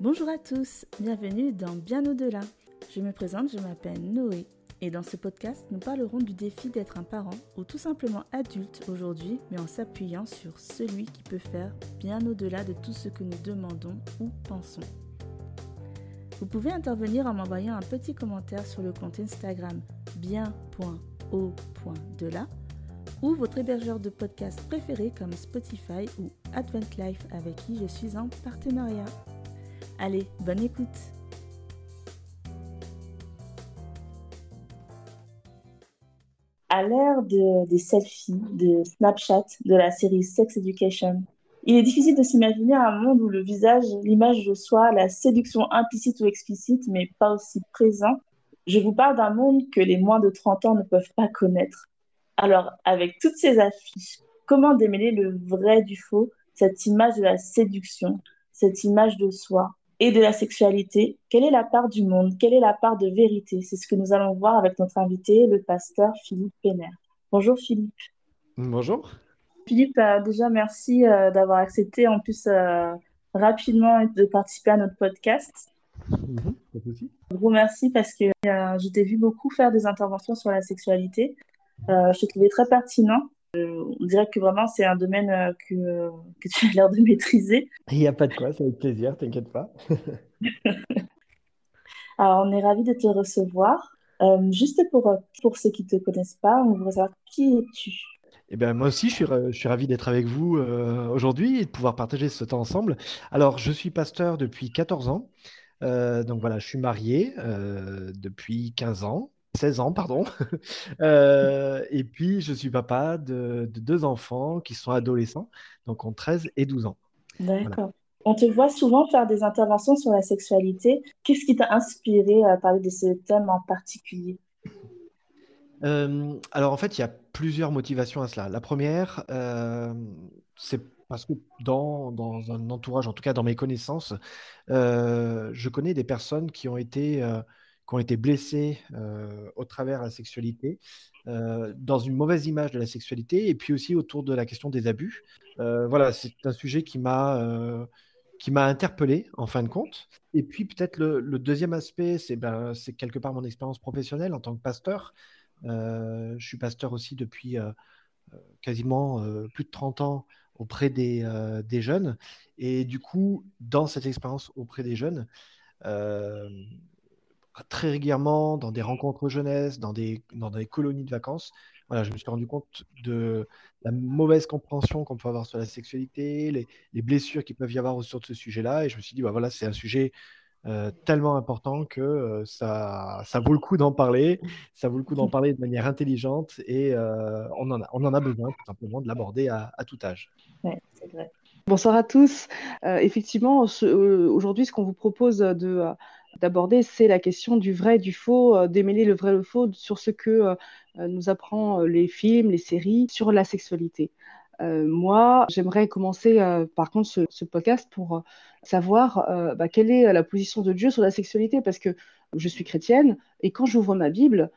Bonjour à tous, bienvenue dans Bien au-delà. Je me présente, je m'appelle Noé et dans ce podcast, nous parlerons du défi d'être un parent ou tout simplement adulte aujourd'hui, mais en s'appuyant sur celui qui peut faire bien au-delà de tout ce que nous demandons ou pensons. Vous pouvez intervenir en m'envoyant un petit commentaire sur le compte Instagram bien.au.delà ou votre hébergeur de podcast préféré comme Spotify ou Advent Life avec qui je suis en partenariat. Allez, bonne écoute À l'ère de, des selfies, de Snapchat, de la série Sex Education, il est difficile de s'imaginer un monde où le visage, l'image de soi, la séduction implicite ou explicite, mais pas aussi présent. Je vous parle d'un monde que les moins de 30 ans ne peuvent pas connaître. Alors, avec toutes ces affiches, comment démêler le vrai du faux, cette image de la séduction, cette image de soi? Et de la sexualité Quelle est la part du monde? Quelle est la part de vérité? C'est ce que nous allons voir avec notre invité, le pasteur Philippe Penner. Bonjour Philippe. Bonjour. Philippe, euh, déjà merci euh, d'avoir accepté en plus euh, rapidement de participer à notre podcast. Mhm, Un gros merci parce que je t'ai vu beaucoup faire des interventions sur la sexualité je te trouvais très pertinent. Euh, on dirait que vraiment c'est un domaine euh, que, que tu as l'air de maîtriser. Il n'y a pas de quoi, ça avec plaisir, t'inquiète pas. Alors, on est ravis de te recevoir. juste pour, pour ceux qui ne te connaissent pas, on voudrait savoir qui es-tu? Eh bien, moi aussi, je suis, je suis ravi d'être avec vous aujourd'hui et de pouvoir partager ce temps ensemble. Alors, je suis pasteur depuis 14 ans. donc voilà, je suis marié depuis 15 ans. 16 ans, pardon. Euh, et puis, je suis papa de, deux enfants qui sont adolescents, donc ont 13 et 12 ans. D'accord. On te voit souvent faire des interventions sur la sexualité. Qu'est-ce qui t'a inspiré à parler de ce thème en particulier? Euh, Alors, en fait, il y a plusieurs motivations à cela. La première, euh, c'est parce que dans, dans, un entourage, en tout cas dans mes connaissances, je connais des personnes qui ont été qui ont été blessés euh, au travers de la sexualité, euh, dans une mauvaise image de la sexualité, et puis aussi autour de la question des abus. Euh, voilà, c'est un sujet qui m'a qui interpellé en fin de compte. Et puis peut-être le, deuxième aspect, c'est ben, quelque part mon expérience professionnelle en tant que pasteur. je suis pasteur aussi depuis quasiment plus de 30 ans auprès des, des, jeunes. Et du coup, dans cette expérience auprès des jeunes, très régulièrement dans des rencontres jeunesse, dans des, dans des colonies de vacances. Voilà, je me suis rendu compte de la mauvaise compréhension qu'on peut avoir sur la sexualité, les, les blessures qu'il peuvent y avoir autour de ce sujet-là. Et je me suis dit, bah voilà, c'est un sujet euh, tellement important que euh, ça, ça vaut le coup d'en parler. Ça vaut le coup d'en parler de manière intelligente et euh, on, en a, on en a besoin tout simplement de l'aborder à, à, tout âge. Ouais, c'est vrai. Bonsoir à tous. effectivement, aujourd'hui, ce qu'on vous propose de d'aborder, c'est la question du vrai et du faux, euh, démêler le vrai et le faux sur ce que euh, nous apprend euh, les films, les séries sur la sexualité. moi, j'aimerais commencer par contre ce, podcast pour savoir bah, quelle est la position de Dieu sur la sexualité, parce que je suis chrétienne et quand j'ouvre ma Bible,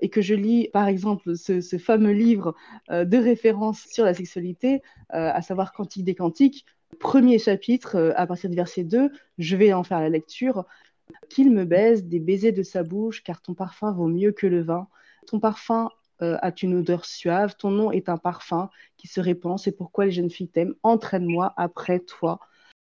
et que je lis par exemple ce, fameux livre de référence sur la sexualité, à savoir Cantique des Cantiques, premier chapitre, à partir du verset 2, je vais en faire la lecture. Qu'il me baise des baisers de sa bouche, car ton parfum vaut mieux que le vin. Ton parfum euh, a une odeur suave, ton nom est un parfum qui se répand, c'est pourquoi les jeunes filles t'aiment. Entraîne-moi après toi.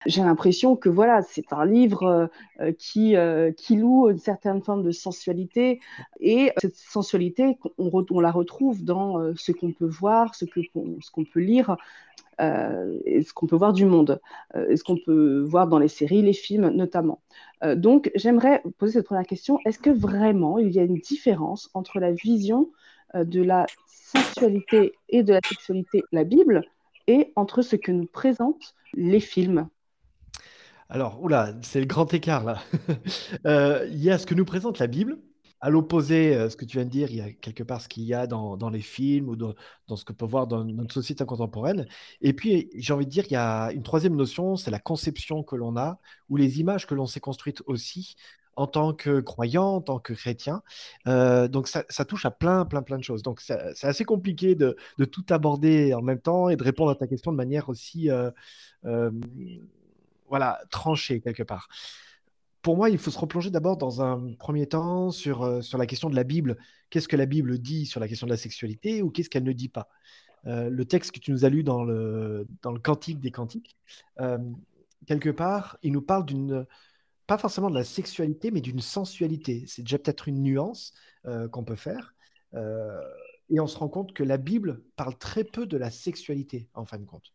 J'ai l'impression que voilà, c'est un livre euh, qui, euh, qui loue une certaine forme de sensualité et cette sensualité, on, la retrouve dans ce qu'on peut voir, ce qu'on peut lire ce qu'on peut voir du monde, euh, ce qu'on peut voir dans les séries, les films notamment? Euh, donc j'aimerais poser cette première question, est-ce que vraiment il y a une différence entre la vision de la sensualité et de la sexualité, la Bible, et entre ce que nous présentent les films? Alors, oula, c'est le grand écart là. Il y a ce que nous présente la Bible, à l'opposé, euh, ce que tu viens de dire, il y a quelque part ce qu'il y a dans, les films ou dans, ce que peut voir dans notre société contemporaine. Et puis, j'ai envie de dire, il y a une troisième notion, c'est la conception que l'on a ou les images que l'on s'est construites aussi en tant que croyant, en tant que chrétien. Euh, donc ça, touche à plein, plein, plein de choses. Donc c'est assez compliqué de, tout aborder en même temps et de répondre à ta question de manière aussi euh, voilà, tranché quelque part. Pour moi, il faut se replonger d'abord dans un premier temps sur, sur la question de la Bible. Qu'est-ce que la Bible dit sur la question de la sexualité ou qu'est-ce qu'elle ne dit pas? Le texte que tu nous as lu dans le, dans le Cantique des Cantiques, quelque part, il nous parle d'une, pas forcément de la sexualité, mais d'une sensualité. C'est déjà peut-être une nuance qu'on peut faire. Et on se rend compte que la Bible parle très peu de la sexualité, en fin de compte.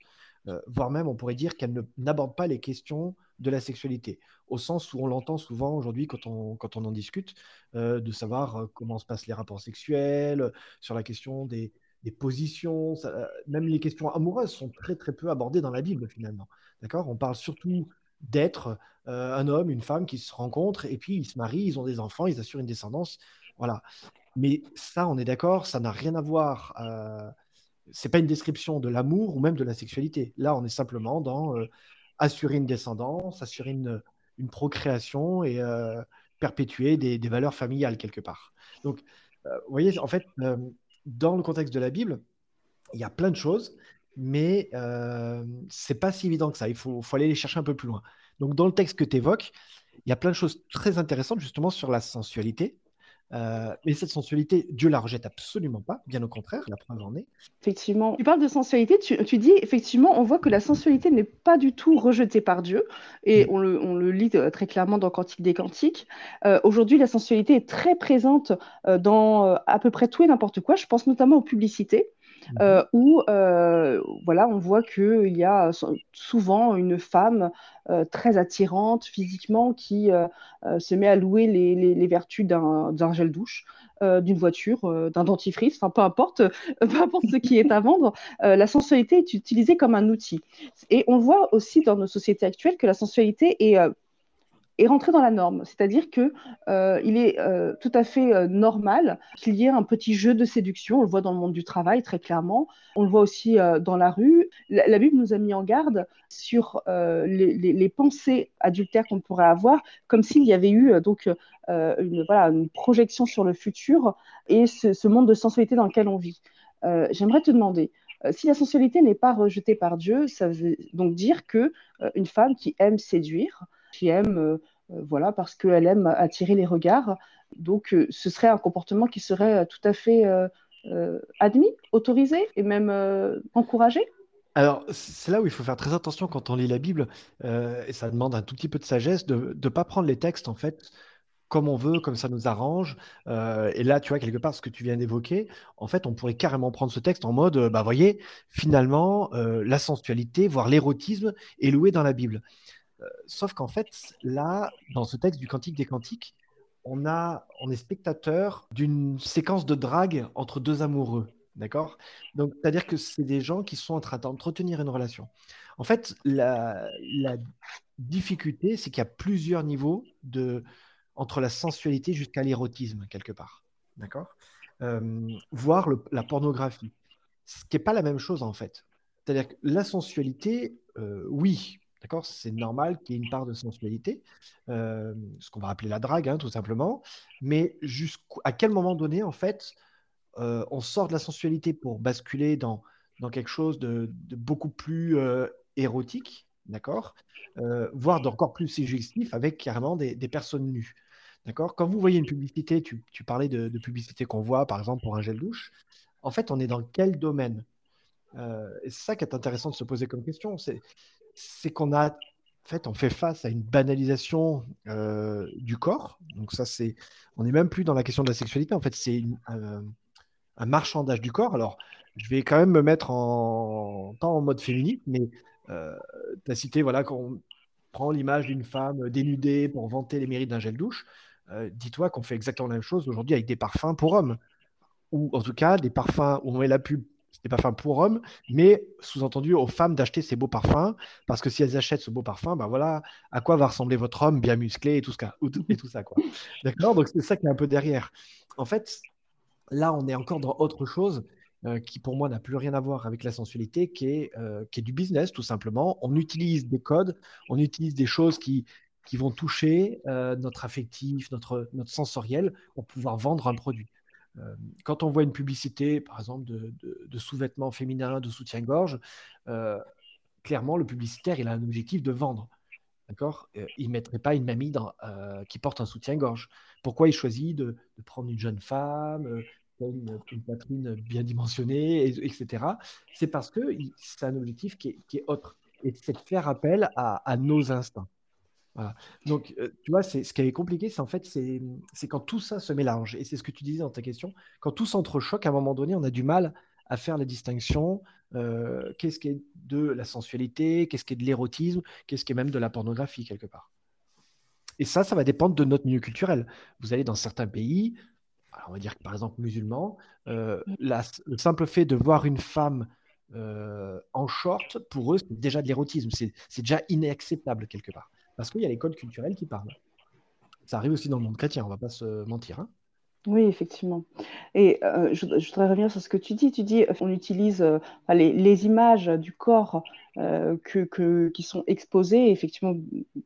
Euh, voire même on pourrait dire qu'elle n'aborde pas les questions de la sexualité, au sens où on l'entend souvent aujourd'hui quand on, quand on en discute, euh, de savoir euh, comment se passent les rapports sexuels, sur la question des, des positions, même les questions amoureuses sont très très peu abordées dans la Bible finalement. D'accord? On parle surtout d'être un homme, une femme qui se rencontrent et puis ils se marient, ils ont des enfants, ils assurent une descendance. Voilà. Mais ça, on est d'accord, ça n'a rien à voir c'est pas une description de l'amour ou même de la sexualité. Là, on est simplement dans euh, assurer une descendance, assurer une, procréation et euh, perpétuer des, valeurs familiales quelque part. Donc, euh, vous voyez, en fait, dans le contexte de la Bible, il y a plein de choses, mais c'est pas si évident que ça. Il faut, aller les chercher un peu plus loin. Donc, dans le texte que tu évoques, il y a plein de choses très intéressantes justement sur la sensualité, euh, mais cette sensualité, Dieu la rejette absolument pas, bien au contraire, la preuve en est. Effectivement. Tu parles de sensualité, tu, dis effectivement, on voit que la sensualité n'est pas du tout rejetée par Dieu, et mm. on, le, lit euh, très clairement dans Cantique des Cantiques. Euh, aujourd'hui, la sensualité est très présente dans à peu près tout et n'importe quoi. Je pense notamment aux publicités. Euh, où euh, voilà, on voit qu'il y a souvent une femme euh, très attirante physiquement qui se met à louer les, vertus d'un gel douche. d'une voiture, d'un dentifrice, enfin peu importe, peu importe ce qui est à vendre, la sensualité est utilisée comme un outil. Et on voit aussi dans nos sociétés actuelles que la sensualité est est rentré dans la norme. C'est-à-dire que euh, il est euh, tout à fait euh, normal qu'il y ait un petit jeu de séduction. On le voit dans le monde du travail très clairement. On le voit aussi dans la rue. La, Bible nous a mis en garde sur les, pensées adultères qu'on pourrait avoir, comme s'il y avait eu donc une, projection sur le futur et ce, monde de sensualité dans lequel on vit. J'aimerais te demander. si la sensualité n'est pas rejetée par Dieu, ça veut donc dire que une femme qui aime séduire, qui aime, euh, euh, voilà, parce qu'elle aime attirer les regards. Donc, euh, ce serait un comportement qui serait tout à fait admis, autorisé et même encouragé. Alors, c'est là où il faut faire très attention quand on lit la Bible, et ça demande un tout petit peu de sagesse de ne pas prendre les textes, en fait, comme on veut, comme ça nous arrange. et là, tu vois, quelque part, ce que tu viens d'évoquer, en fait, on pourrait carrément prendre ce texte en mode, bah, voyez, finalement, la sensualité, voire l'érotisme est loué dans la Bible. Sauf qu'en fait, là, dans ce texte du Cantique des Cantiques, on, a, on est spectateur d'une séquence de drague entre deux amoureux. D'accord? Donc, c'est-à-dire que c'est des gens qui sont en train d'entretenir une relation. En fait, la, difficulté, c'est qu'il y a plusieurs niveaux de, entre la sensualité jusqu'à l'érotisme, quelque part. D'accord? Euh, Voire la pornographie. Ce qui n'est pas la même chose, en fait. C'est-à-dire que la sensualité, euh, oui, D'accord? C'est normal qu'il y ait une part de sensualité, euh, ce qu'on va appeler la drague, hein, tout simplement. Mais jusqu'à quel moment donné, en fait, euh, on sort de la sensualité pour basculer dans, dans quelque chose de, beaucoup plus euh, érotique, d'accord? Voire d'encore plus suggestif avec carrément des, personnes nues. D'accord? Quand vous voyez une publicité, tu, parlais de, publicité qu'on voit, par exemple, pour un gel douche, en fait, on est dans quel domaine? C'est ça qui est intéressant de se poser comme question. C'est c'est qu'on a, en fait, on fait face à une banalisation euh, du corps. Donc ça, c'est, on n'est même plus dans la question de la sexualité. En fait, c'est un marchandage du corps. Alors, je vais quand même me mettre en, pas en mode féministe, mais euh, tu as cité, voilà, qu'on prend l'image d'une femme dénudée pour vanter les mérites d'un gel douche. Euh, dis-toi qu'on fait exactement la même chose aujourd'hui avec des parfums pour hommes. Ou en tout cas, des parfums où on met la pub des parfums pour hommes, mais sous-entendu aux femmes d'acheter ces beaux parfums, parce que si elles achètent ce beau parfum, ben voilà à quoi va ressembler votre homme bien musclé et tout, ce et tout ça. Quoi. D'accord? Donc c'est ça qui est un peu derrière. En fait, là, on est encore dans autre chose euh, qui, pour moi, n'a plus rien à voir avec la sensualité, qui est, euh, qui est du business, tout simplement. On utilise des codes, on utilise des choses qui, qui vont toucher euh, notre affectif, notre, notre sensoriel pour pouvoir vendre un produit. Euh, quand on voit une publicité, par exemple, de, sous-vêtements féminins, de soutien-gorge, euh, clairement, le publicitaire, il a un objectif de vendre. D'accord? Il ne mettrait pas une mamie qui porte un soutien-gorge. Pourquoi il choisit de, prendre une jeune femme, une, une, poitrine bien dimensionnée, etc. C'est parce que c'est un objectif qui est, autre. Et c'est de faire appel à, nos instincts. Donc, euh, tu vois, ce qui est compliqué, c'est en fait, c'est quand tout ça se mélange. Et c'est ce que tu disais dans ta question. Quand tout s'entrechoque, à un moment donné, on a du mal à faire la distinction. Euh, qu'est-ce qui est de la sensualité Qu'est-ce qui est de l'érotisme Qu'est-ce qui est même de la pornographie, quelque part Et ça, ça va dépendre de notre milieu culturel. Vous allez dans certains pays, on va dire que par exemple musulmans, euh, le simple fait de voir une femme en short, pour eux, c'est déjà de l'érotisme. C'est déjà inacceptable quelque part. Parce qu'il y a les codes culturels qui parlent. Ça arrive aussi dans le monde chrétien, on ne va pas se mentir. Hein. Oui, effectivement. Et euh, je, voudrais revenir sur ce que tu dis. Tu dis, on utilise les, images du corps qui sont exposées, effectivement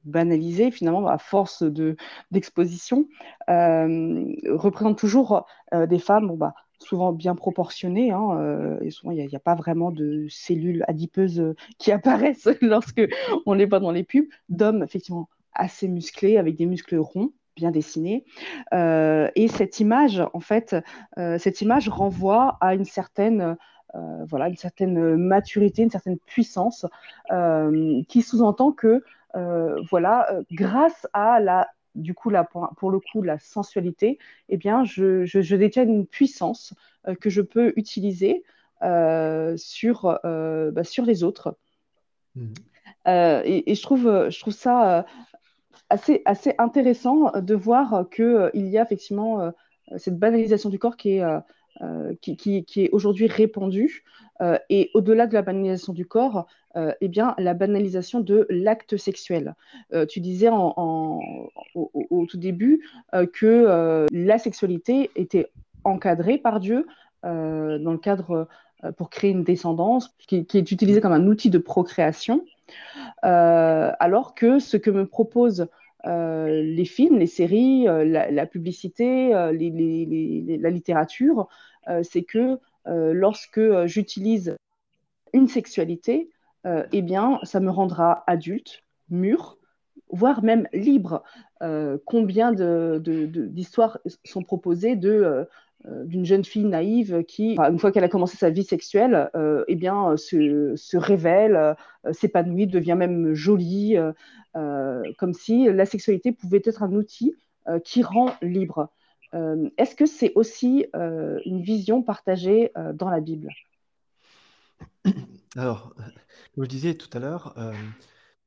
banalisées, finalement, à force de, d'exposition, représentent toujours des femmes bah, souvent bien proportionnées. Hein, et souvent, il n'y a, pas vraiment de cellules adipeuses qui apparaissent lorsque on les voit dans les pubs, d'hommes, effectivement, assez musclés, avec des muscles ronds bien dessinés. et cette image, en fait, cette image renvoie à une certaine euh, voilà, une certaine maturité, une certaine puissance, euh, qui sous-entend que, euh, voilà, grâce à la du coup, là, pour, le coup, la sensualité, eh bien, je, je, détiens une puissance que je peux utiliser sur, bah, sur les autres. Mmh. Et, je, trouve, je trouve ça assez, assez intéressant de voir qu'il il y a effectivement cette banalisation du corps qui est euh, qui, est aujourd'hui répandue. Euh, et au-delà de la banalisation du corps, euh, eh bien, la banalisation de l'acte sexuel. tu disais au, tout début que la sexualité était encadrée par Dieu dans le cadre pour créer une descendance, qui, est utilisée comme un outil de procréation, alors que ce que me propose euh, les films, les séries, euh, la, publicité, euh, la littérature, c'est que lorsque j'utilise une sexualité, eh bien, ça me rendra adulte, mûr, voire même libre. combien d'histoires sont proposées de d'une jeune fille naïve qui, une fois qu'elle a commencé sa vie sexuelle, euh, eh bien, se, se révèle, euh, s'épanouit, devient même jolie, comme si la sexualité pouvait être un outil qui rend libre. Est-ce que c'est aussi une vision partagée dans la Bible? Alors, comme je disais tout à l'heure,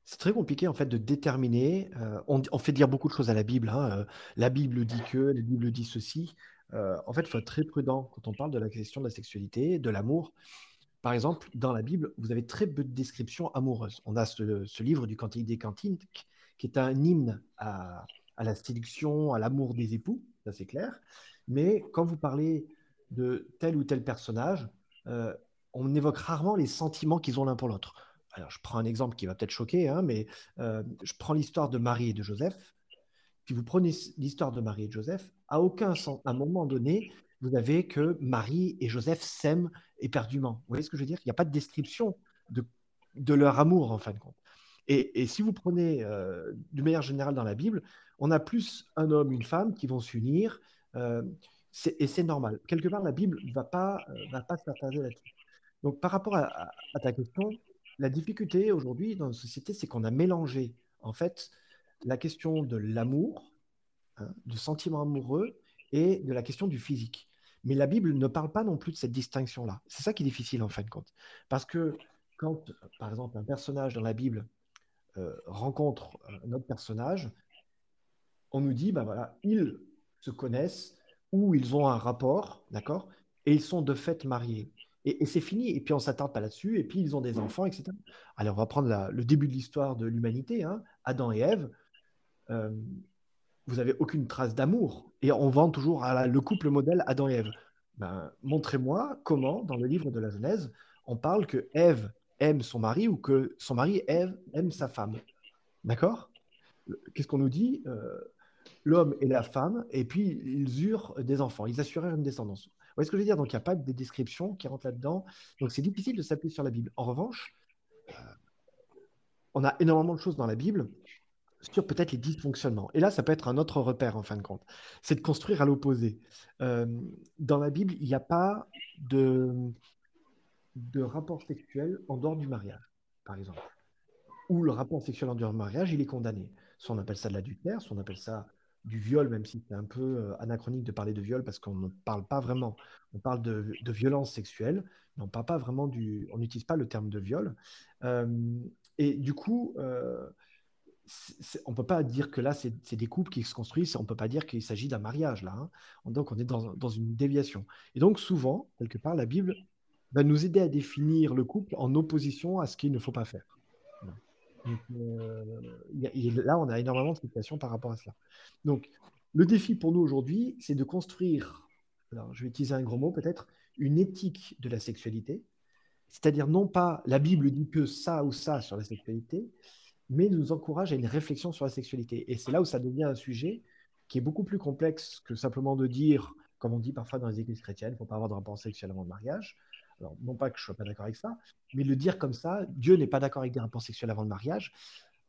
c'est très compliqué en fait de déterminer. on, fait dire beaucoup de choses à la Bible. Hein, la Bible dit que, la Bible dit ceci. Euh, en fait, il faut être très prudent quand on parle de la question de la sexualité, de l'amour. Par exemple, dans la Bible, vous avez très peu de descriptions amoureuses. On a ce, livre du Cantique des Cantines qui est un hymne à, la séduction, à l'amour des époux, ça c'est clair. Mais quand vous parlez de tel ou tel personnage, euh, on évoque rarement les sentiments qu'ils ont l'un pour l'autre. Alors, je prends un exemple qui va peut-être choquer, hein, mais euh, je prends l'histoire de Marie et de Joseph. Puis vous prenez l'histoire de Marie et de Joseph, à aucun un moment donné, vous avez que Marie et Joseph s'aiment éperdument. Vous voyez ce que je veux dire? Il n'y a pas de description de, leur amour, en fin de compte. Et, si vous prenez, euh, de manière générale dans la Bible, on a plus un homme, une femme qui vont s'unir, euh, et c'est normal. Quelque part, la Bible ne va pas, euh, va partager là-dessus. Donc, par rapport à, ta question, la difficulté aujourd'hui dans notre société, c'est qu'on a mélangé, en fait, la question de l'amour, hein, du sentiment amoureux et de la question du physique. Mais la Bible ne parle pas non plus de cette distinction-là. C'est ça qui est difficile en fin de compte. Parce que quand, par exemple, un personnage dans la Bible euh, rencontre un autre personnage, on nous dit, ben voilà, ils se connaissent ou ils ont un rapport, d'accord Et ils sont de fait mariés. Et, c'est fini. Et puis on s'attarde pas là-dessus. Et puis ils ont des enfants, etc. Allez, on va prendre le début de l'histoire de l'humanité. Hein. Adam et Ève, euh, vous n'avez aucune trace d'amour. Et on vend toujours le couple modèle Adam et Ève. Ben, montrez-moi comment, dans le livre de la Genèse, on parle que Ève aime son mari ou que son mari Ève aime sa femme. D'accord? Qu'est-ce qu'on nous dit? Euh, L'homme et la femme, et puis ils eurent des enfants, ils assurèrent une descendance. Vous voyez ce que je veux dire? Donc il n'y a pas de description qui rentre là-dedans. Donc c'est difficile de s'appuyer sur la Bible. En revanche, euh, on a énormément de choses dans la Bible sur peut-être les dysfonctionnements. Et là, ça peut être un autre repère en fin de compte. C'est de construire à l'opposé. Euh, dans la Bible, il n'y a pas de, de rapport sexuel en dehors du mariage, par exemple. Ou le rapport sexuel en dehors du mariage, il est condamné. Soit on appelle ça de l'adultère, soit on appelle ça du viol, même si c'est un peu euh, anachronique de parler de viol parce qu'on ne parle pas vraiment. On parle de, de violence sexuelle, mais on parle pas vraiment du. On n'utilise pas le terme de viol. Euh, et du coup, on ne peut pas dire que là, c'est des couples qui se construisent. On ne peut pas dire qu'il s'agit d'un mariage là. Hein. Donc, on est dans, dans, une déviation. Et donc, souvent, quelque part, la Bible va nous aider à définir le couple en opposition à ce qu'il ne faut pas faire. Euh, là, on a énormément de situations par rapport à cela. Donc, le défi pour nous aujourd'hui, c'est de construire, je vais utiliser un gros mot peut-être, une éthique de la sexualité. C'est-à-dire non pas la Bible dit que ça ou ça sur la sexualité, mais nous encourage à une réflexion sur la sexualité. Et c'est là où ça devient un sujet qui est beaucoup plus complexe que simplement de dire, comme on dit parfois dans les églises chrétiennes, il ne faut pas avoir de rapport sexuel avant le mariage. Alors, non pas que je ne sois pas d'accord avec ça, mais le dire comme ça, Dieu n'est pas d'accord avec des rapports sexuels avant le mariage.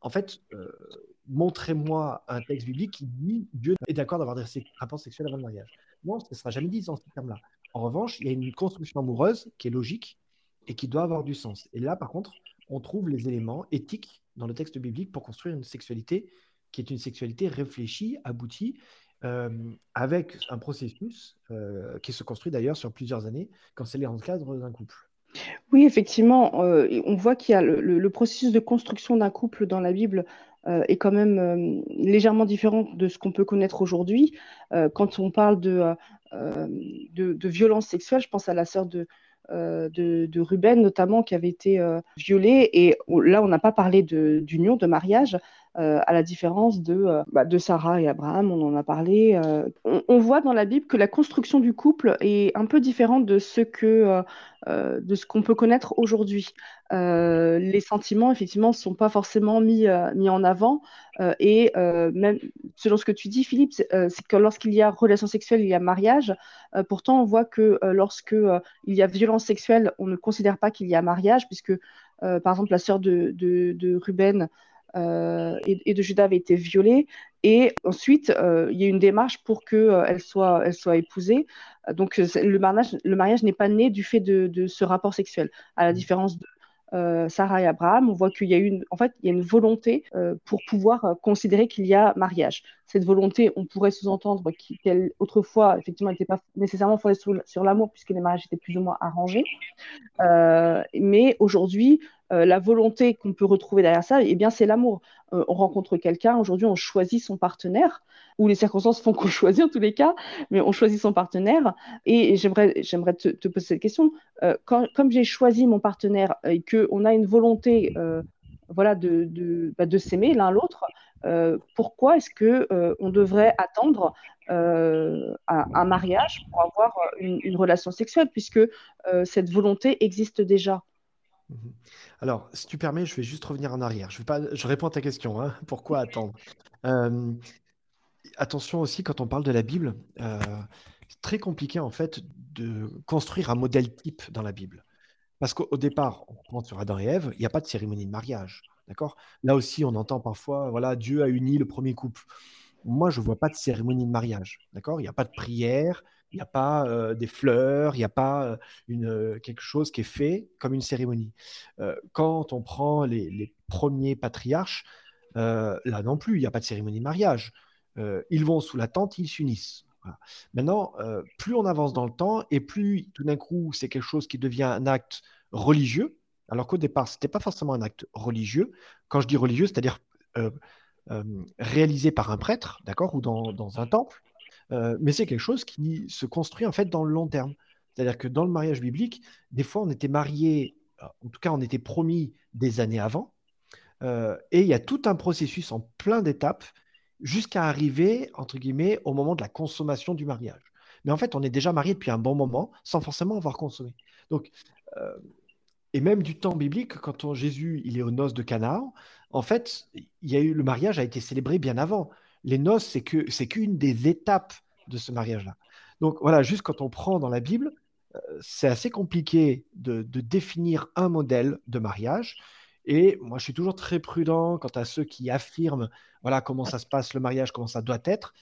En fait, euh, montrez-moi un texte biblique qui dit Dieu est d'accord d'avoir des rapports sexuels avant le mariage. Non, ce ne sera jamais dit dans ce terme-là. En revanche, il y a une construction amoureuse qui est logique et qui doit avoir du sens. Et là, par contre, on trouve les éléments éthiques dans le texte biblique pour construire une sexualité qui est une sexualité réfléchie, aboutie euh, avec un processus euh, qui se construit d'ailleurs sur plusieurs années quand c'est dans le cadre d'un couple. Oui, effectivement, euh, on voit qu'il y a le, processus de construction d'un couple dans la Bible est quand même légèrement différent de ce qu'on peut connaître aujourd'hui. quand on parle de, de, de, violence sexuelle, je pense à la sœur de, de, Ruben notamment qui avait été violée. Et là, on n'a pas parlé d'union, de, mariage, euh, à la différence de, euh, bah, de Sarah et Abraham, on en a parlé. Euh, on, voit dans la Bible que la construction du couple est un peu différente de ce que de ce qu'on peut connaître aujourd'hui. les sentiments, effectivement, ne sont pas forcément mis, mis en avant. et même selon ce que tu dis, Philippe, c'est que lorsqu'il y a relation sexuelle, il y a mariage. pourtant, on voit que lorsque il y a violence sexuelle, on ne considère pas qu'il y a mariage, puisque, par exemple, la sœur de Ruben euh, et, de Judas avait été violée. Et ensuite, euh, il y a une démarche pour qu'elle euh, soit, elle soit épousée. Donc, le mariage, le mariage n'est pas né du fait de, ce rapport sexuel, à la mmh. différence de Sarah et Abraham, on voit qu'il y a une, en fait, il y a une volonté pour pouvoir considérer qu'il y a mariage. Cette volonté, on pourrait sous-entendre qu'elle autrefois, effectivement, n'était pas nécessairement fondée sur, sur l'amour, puisque les mariages étaient plus ou moins arrangés. mais aujourd'hui, euh, la volonté qu'on peut retrouver derrière ça, eh bien, c'est l'amour. Euh, on rencontre quelqu'un, aujourd'hui, on choisit son partenaire, ou les circonstances font qu'on choisit en tous les cas, mais on choisit son partenaire. Et, j'aimerais, te, poser cette question. Euh, comme j'ai choisi mon partenaire et qu'on a une volonté voilà, bah, de s'aimer l'un l'autre, pourquoi est-ce que on devrait attendre un, mariage pour avoir une, relation sexuelle, puisque cette volonté existe déjà? Alors, si tu permets, je vais juste revenir en arrière. Je, vais pas, je réponds à ta question. Hein. Pourquoi attendre? Euh, Attention aussi, quand on parle de la Bible, euh, c'est très compliqué en fait de construire un modèle type dans la Bible. Parce qu'au départ, on prend sur Adam et Ève, il n'y a pas de cérémonie de mariage. D'accord? Là aussi, on entend parfois, voilà, Dieu a uni le premier couple. Moi, je ne vois pas de cérémonie de mariage. D'accord? Il n'y a pas de prière, il n'y a pas euh, des fleurs, il n'y a pas euh, une, euh, quelque chose qui est fait comme une cérémonie. quand on prend les, premiers patriarches, là non plus, il n'y a pas de cérémonie de mariage. ils vont sous la tente, ils s'unissent. Maintenant, plus on avance dans le temps et plus tout d'un coup c'est quelque chose qui devient un acte religieux, alors qu'au départ ce n'était pas forcément un acte religieux. Quand je dis religieux, c'est-à-dire réalisé par un prêtre, d'accord, ou dans un temple, euh, mais c'est quelque chose qui se construit en fait dans le long terme. C'est-à-dire que dans le mariage biblique, des fois, on était marié, euh, en tout cas, on était promis des années avant, euh, et il y a tout un processus en plein d'étapes jusqu'à arriver, entre guillemets, au moment de la consommation du mariage. Mais en fait, on est déjà marié depuis un bon moment sans forcément avoir consommé. Donc, et même du temps biblique, quand Jésus il est aux noces de Canaan, en fait, il y a eu, le mariage a été célébré bien avant les noces, c'est que c'est qu'une des étapes de ce mariage-là. Donc voilà, juste quand on prend dans la Bible, euh, c'est assez compliqué de, définir un modèle de mariage. Et moi, je suis toujours très prudent quant à ceux qui affirment, voilà, comment ça se passe le mariage, comment ça doit être.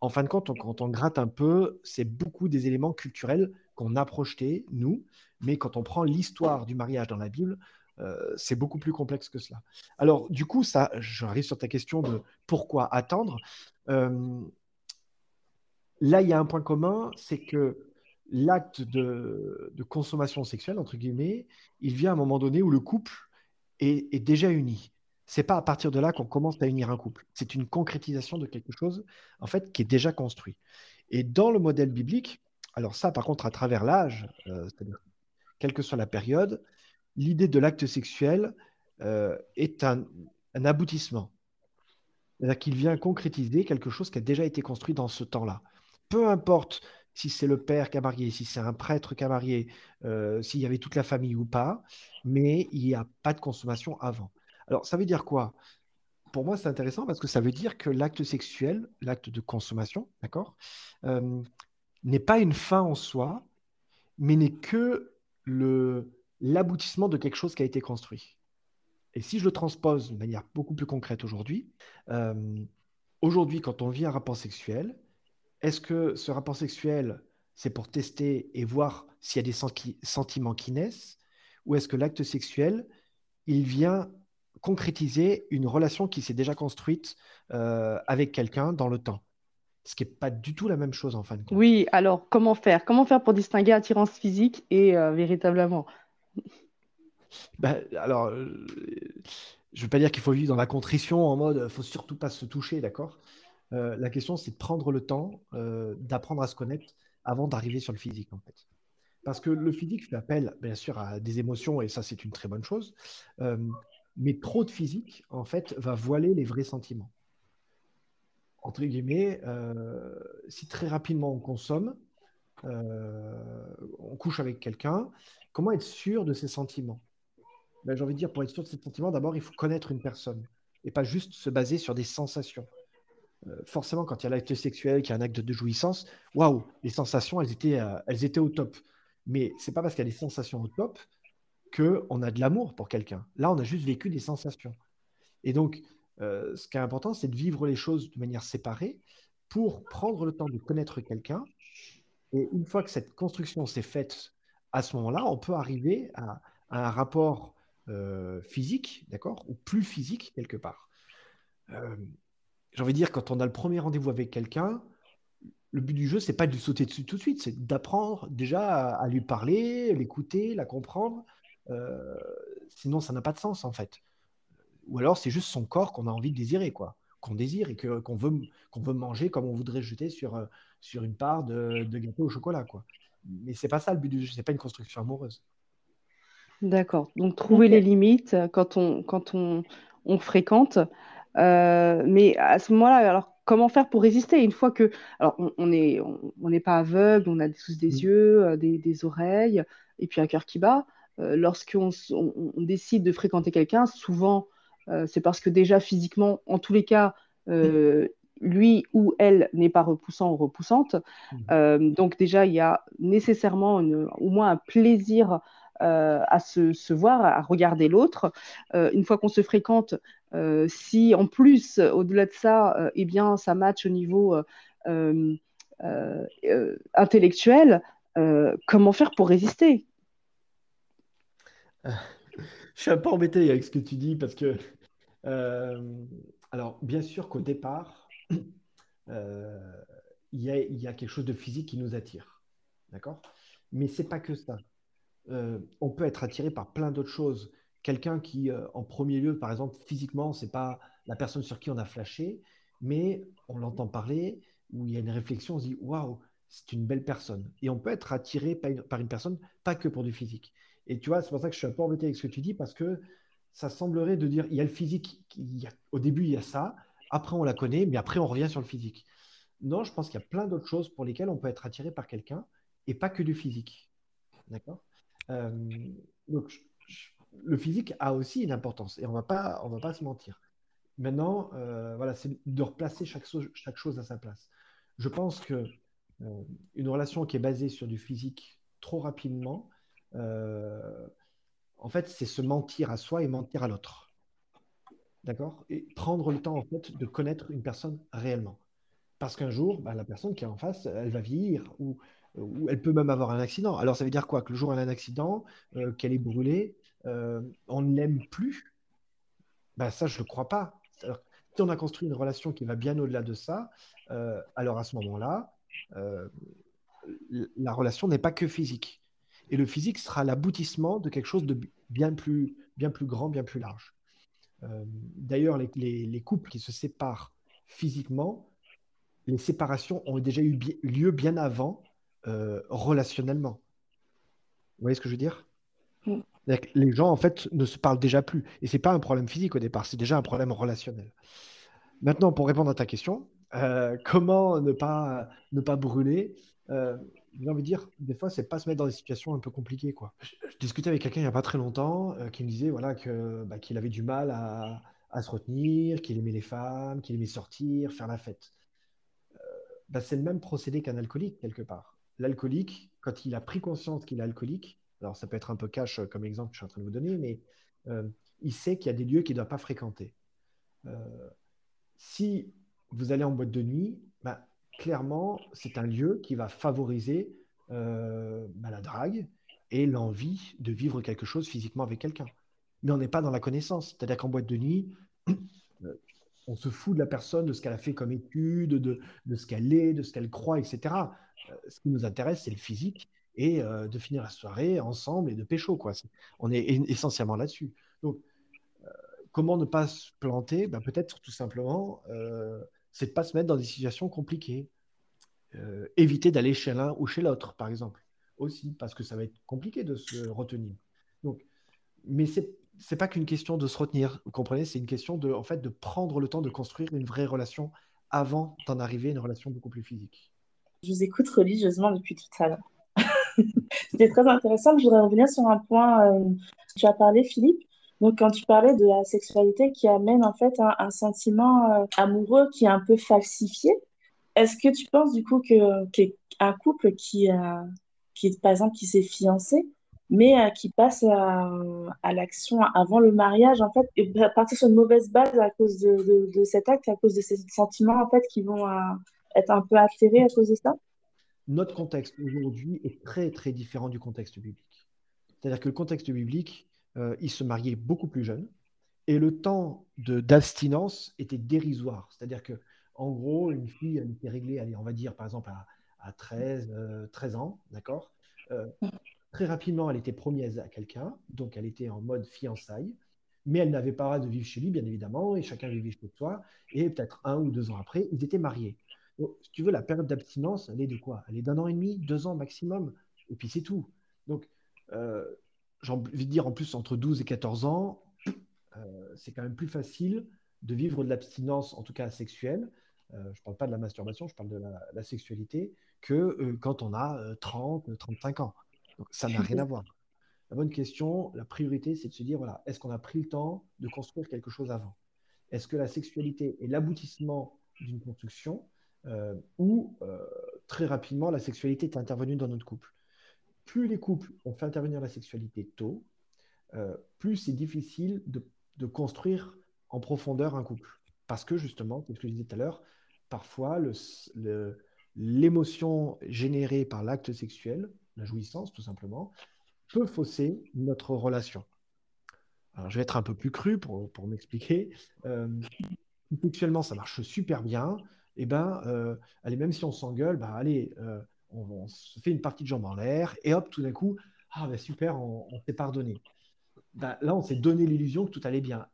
En fin de compte, quand on gratte un peu, c'est beaucoup des éléments culturels qu'on a projetés, nous, mais quand on prend l'histoire du mariage dans la Bible, euh, c'est beaucoup plus complexe que cela. Alors, du coup, ça, j'arrive sur ta question de pourquoi attendre. Euh, là, il y a un point commun, c'est que l'acte de, consommation sexuelle, entre guillemets, il vient à un moment donné où le couple est, déjà uni. C'est pas à partir de là qu'on commence à unir un couple. C'est une concrétisation de quelque chose, en fait, qui est déjà construit. Et dans le modèle biblique, alors ça, par contre, à travers l'âge, euh, quelle que soit la période, l'idée de l'acte sexuel euh, est un, aboutissement. C'est-à-dire qu'il vient concrétiser quelque chose qui a déjà été construit dans ce temps-là. Peu importe si c'est le père qui a marié, si c'est un prêtre qui a marié, euh, s'il y avait toute la famille ou pas, mais il n'y a pas de consommation avant. Alors, ça veut dire quoi? Pour moi, c'est intéressant parce que ça veut dire que l'acte sexuel, l'acte de consommation, d'accord, euh, n'est pas une fin en soi, mais n'est que le, l'aboutissement de quelque chose qui a été construit. Et si je le transpose de manière beaucoup plus concrète aujourd'hui, euh, aujourd'hui, quand on vit un rapport sexuel, est-ce que ce rapport sexuel, c'est pour tester et voir s'il y a des sentiments qui naissent Ou est-ce que l'acte sexuel, il vient concrétiser une relation qui s'est déjà construite euh, avec quelqu'un dans le temps? Ce qui n'est pas du tout la même chose en fin de compte. Oui, alors comment faire? Comment faire pour distinguer attirance physique et euh, véritablement? Bah, Alors, euh, je ne veux pas dire qu'il faut vivre dans la contrition en mode il faut surtout pas se toucher, d'accord? Euh, la question, c'est de prendre le temps euh, d'apprendre à se connaître avant d'arriver sur le physique, en fait. Parce que le physique fait appel, bien sûr, à des émotions, et ça, c'est une très bonne chose. Mais trop de physique, en fait, va voiler les vrais sentiments. Entre guillemets, si très rapidement on consomme, on couche avec quelqu'un, comment être sûr de ses sentiments? Ben, J'ai envie de dire, pour être sûr de ses sentiments, d'abord, il faut connaître une personne et pas juste se baser sur des sensations. Euh, forcément, quand il y a l'acte sexuel, qu'il y a un acte de jouissance, waouh, les sensations, elles étaient, euh, elles étaient au top. Mais c'est pas parce qu'il y a des sensations au top qu'on a de l'amour pour quelqu'un. Là, on a juste vécu des sensations. Et donc, euh, ce qui est important, c'est de vivre les choses de manière séparée pour prendre le temps de connaître quelqu'un. Et une fois que cette construction s'est faite, à ce moment-là, on peut arriver à, un rapport physique, d'accord, ou plus physique quelque part j'ai envie de dire, quand on a le premier rendez-vous avec quelqu'un, le but du jeu, c'est pas de sauter dessus tout de suite, c'est d'apprendre déjà à, lui parler, l'écouter, la comprendre. Euh, sinon, ça n'a pas de sens en fait. Ou alors, c'est juste son corps qu'on a envie de désirer, quoi, qu'on désire et que, qu'on veut, qu'on veut manger comme on voudrait jeter sur, euh, sur une part de, de gâteau au chocolat, quoi. Mais c'est pas ça le but du jeu, c'est pas une construction amoureuse. D'accord. Donc trouver les limites quand on, quand on, on fréquente. Euh, mais à ce moment-là, alors comment faire pour résister une fois que, alors on n'est on, n'est pas aveugle, on a tous des mm. yeux, euh, des, des, oreilles et puis un cœur qui bat. Euh, lorsqu'on on, décide de fréquenter quelqu'un, souvent c'est parce que déjà physiquement, en tous les cas, mm. lui ou elle n'est pas repoussant ou repoussante. Mm. donc déjà, il y a nécessairement au moins un plaisir à se, se, voir, à regarder l'autre. une fois qu'on se fréquente, euh, si en plus, au-delà de ça, euh, eh bien, ça match au niveau euh, intellectuel, comment faire pour résister? Je suis un peu embêté avec ce que tu dis parce que, alors, bien sûr qu'au départ, il y, a quelque chose de physique qui nous attire. D'accord? Mais c'est pas que ça. on peut être attiré par plein d'autres choses quelqu'un qui, euh, en premier lieu, par exemple, physiquement, c'est pas la personne sur qui on a flashé, mais on l'entend parler, où il y a une réflexion, on se dit waouh, c'est une belle personne. Et on peut être attiré par une, personne, pas que pour du physique. Et tu vois, c'est pour ça que je suis un peu embêté avec ce que tu dis, parce que ça semblerait de dire il y a le physique, au début il y a ça, après on la connaît, mais après on revient sur le physique. Non, je pense qu'il y a plein d'autres choses pour lesquelles on peut être attiré par quelqu'un et pas que du physique. D'accord? Euh, Donc, le physique a aussi une importance et on on va pas se mentir. Maintenant, euh, voilà, c'est de replacer chaque, chose à sa place. Je pense que euh, une relation qui est basée sur du physique trop rapidement, en fait, c'est se mentir à soi et mentir à l'autre. D'accord? Et prendre le temps, en fait, de connaître une personne réellement. Parce qu'un jour, bah, la personne qui est en face, elle va vieillir ou, elle peut même avoir un accident. Alors, ça veut dire quoi? Que le jour où elle a un accident, euh, qu'elle est brûlée, euh, on ne l'aime plus? Bah, Ça, je ne le crois pas. si on a construit une relation qui va bien au-delà de ça, euh, alors à ce moment-là, la relation n'est pas que physique. Et le physique sera l'aboutissement de quelque chose de bien plus, bien plus grand, bien plus large. D'ailleurs, les, les, couples qui se séparent physiquement les séparations ont déjà eu lieu bien avant euh, relationnellement. Vous voyez ce que je veux dire? Mm. Les gens, en fait, ne se parlent déjà plus. Et ce n'est pas un problème physique au départ, c'est déjà un problème relationnel. Maintenant, pour répondre à ta question, euh, comment ne pas, ne pas brûler? Euh, J'ai envie de dire, des fois, c'est pas se mettre dans des situations un peu compliquées. Quoi. Je, discutais avec quelqu'un il n'y a pas très longtemps qui me disait voilà, que, bah, qu'il avait du mal à, à se retenir, qu'il aimait les femmes, qu'il aimait sortir, faire la fête. Bah, c'est le même procédé qu'un alcoolique, quelque part. L'alcoolique, quand il a pris conscience qu'il est alcoolique, alors ça peut être un peu cash euh, comme exemple que je suis en train de vous donner, mais euh, il sait qu'il y a des lieux qu'il ne doit pas fréquenter. Euh, si vous allez en boîte de nuit, bah, clairement, c'est un lieu qui va favoriser bah, la drague et l'envie de vivre quelque chose physiquement avec quelqu'un. Mais on n'est pas dans la connaissance. C'est-à-dire qu'en boîte de nuit, on se fout de la personne, de ce qu'elle a fait comme étude, de, ce qu'elle est, de ce qu'elle croit, etc. Euh, ce qui nous intéresse, c'est le physique et euh, de finir la soirée ensemble et de pécho. Quoi. on est essentiellement là-dessus. Donc, euh, comment ne pas se planter? Ben, Peut-être tout simplement, c'est de ne pas se mettre dans des situations compliquées. éviter d'aller chez l'un ou chez l'autre, par exemple, aussi, parce que ça va être compliqué de se retenir. Donc, mais c'est c'est pas qu'une question de se retenir, vous comprenez C'est une question de, en fait, de prendre le temps de construire une vraie relation avant d'en arriver à une relation beaucoup plus physique. Je vous écoute religieusement depuis tout à l'heure. C'était très intéressant. Je voudrais revenir sur un point euh, tu as parlé, Philippe. Donc, quand tu parlais de la sexualité qui amène en fait un, sentiment euh, amoureux qui est un peu falsifié, est-ce que tu penses du coup que qu'un couple qui, a, qui, par exemple, qui s'est fiancé, mais euh, qui passe à, l'action avant le mariage, en fait, et partir sur une mauvaise base à cause de, de, cet acte, à cause de ces sentiments, en fait, qui vont euh, être un peu atterrés à cause de ça? Notre contexte aujourd'hui est très, très différent du contexte biblique. C'est-à-dire que le contexte biblique, euh, il se mariait beaucoup plus jeune, et le temps d'abstinence était dérisoire. C'est-à-dire que, en gros, une fille, elle était réglée, allez, on va dire, par exemple, à, à 13, 13 ans, d'accord? Très rapidement, elle était promise à quelqu'un, donc elle était en mode fiançailles, mais elle n'avait pas droit de vivre chez lui, bien évidemment, et chacun vivait chez soi, et peut-être un ou deux ans après, ils étaient mariés. Donc, si tu veux, la période d'abstinence, elle est de quoi? Elle est d'un an et demi, deux ans maximum, et puis c'est tout. Donc, euh, j'ai envie de dire, en plus, entre 12 et 14 ans, euh, c'est quand même plus facile de vivre de l'abstinence, en tout cas sexuelle, euh, je ne parle pas de la masturbation, je parle de la, sexualité, que quand on a 30, 35 ans. Ça n'a rien à voir. La bonne question, la priorité, c'est de se dire, voilà, est-ce qu'on a pris le temps de construire quelque chose avant? Est-ce que la sexualité est l'aboutissement d'une construction euh, ou euh, très rapidement la sexualité est intervenue dans notre couple? Plus les couples ont fait intervenir la sexualité tôt, euh, plus c'est difficile de, construire en profondeur un couple. Parce que justement, comme je disais tout à l'heure, parfois l'émotion générée par l'acte sexuel la jouissance tout simplement, peut fausser notre relation. Alors, je vais être un peu plus cru pour, pour m'expliquer. Euh, sexuellement, ça marche super bien. Et eh ben, euh, allez, même si on s'engueule, bah, allez, on, se fait une partie de jambes en l'air et hop, tout d'un coup, ah ben super, on, s'est pardonné. Bah, là, on s'est donné l'illusion que tout allait bien.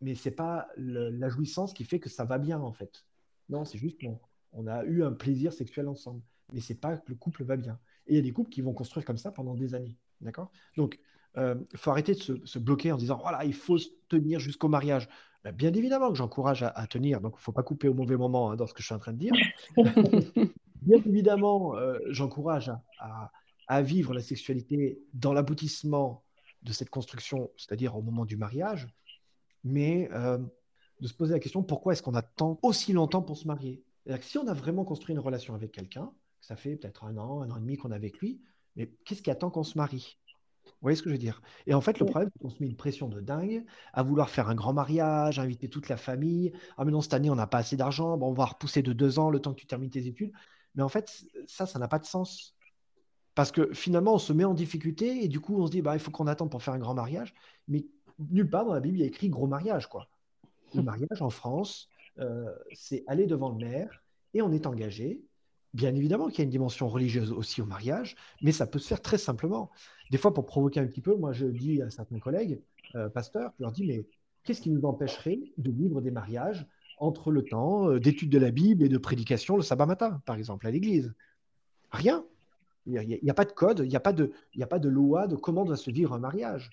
Mais c'est pas la jouissance qui fait que ça va bien en fait. Non, c'est juste qu'on on a eu un plaisir sexuel ensemble. Mais c'est pas que le couple va bien. Et il y a des couples qui vont construire comme ça pendant des années. D'accord? Donc, il euh, faut arrêter de se, bloquer en disant voilà, il faut tenir jusqu'au mariage. Ben, bien évidemment que j'encourage à, tenir, donc il ne faut pas couper au mauvais moment hein, dans ce que je suis en train de dire. bien évidemment, euh, j'encourage à, vivre la sexualité dans l'aboutissement de cette construction, c'est-à-dire au moment du mariage, mais euh, de se poser la question pourquoi est-ce qu'on attend aussi longtemps pour se marier? Que Si on a vraiment construit une relation avec quelqu'un, ça fait peut-être un an, un an et demi qu'on est avec lui. Mais qu'est-ce qui attend qu'on se marie? Vous voyez ce que je veux dire? Et en fait, le problème, c'est qu'on se met une pression de dingue à vouloir faire un grand mariage, inviter toute la famille. Ah, mais non, cette année, on n'a pas assez d'argent. Bon, on va repousser de deux ans le temps que tu termines tes études. Mais en fait, ça, ça n'a pas de sens. Parce que finalement, on se met en difficulté et du coup, on se dit, bah, il faut qu'on attende pour faire un grand mariage. Mais nulle part dans la Bible, il y a écrit gros mariage. Quoi. Le mariage en France, euh, c'est aller devant le maire et on est engagé. Bien évidemment qu'il y a une dimension religieuse aussi au mariage, mais ça peut se faire très simplement. Des fois, pour provoquer un petit peu, moi, je dis à certains collègues, euh, pasteurs, je leur dis, mais qu'est-ce qui nous empêcherait de vivre des mariages entre le temps euh, d'études de la Bible et de prédication le sabbat matin, par exemple, à l'église Rien. Il n'y a, pas de code, il n'y a, pas de, loi de comment doit se vivre un mariage.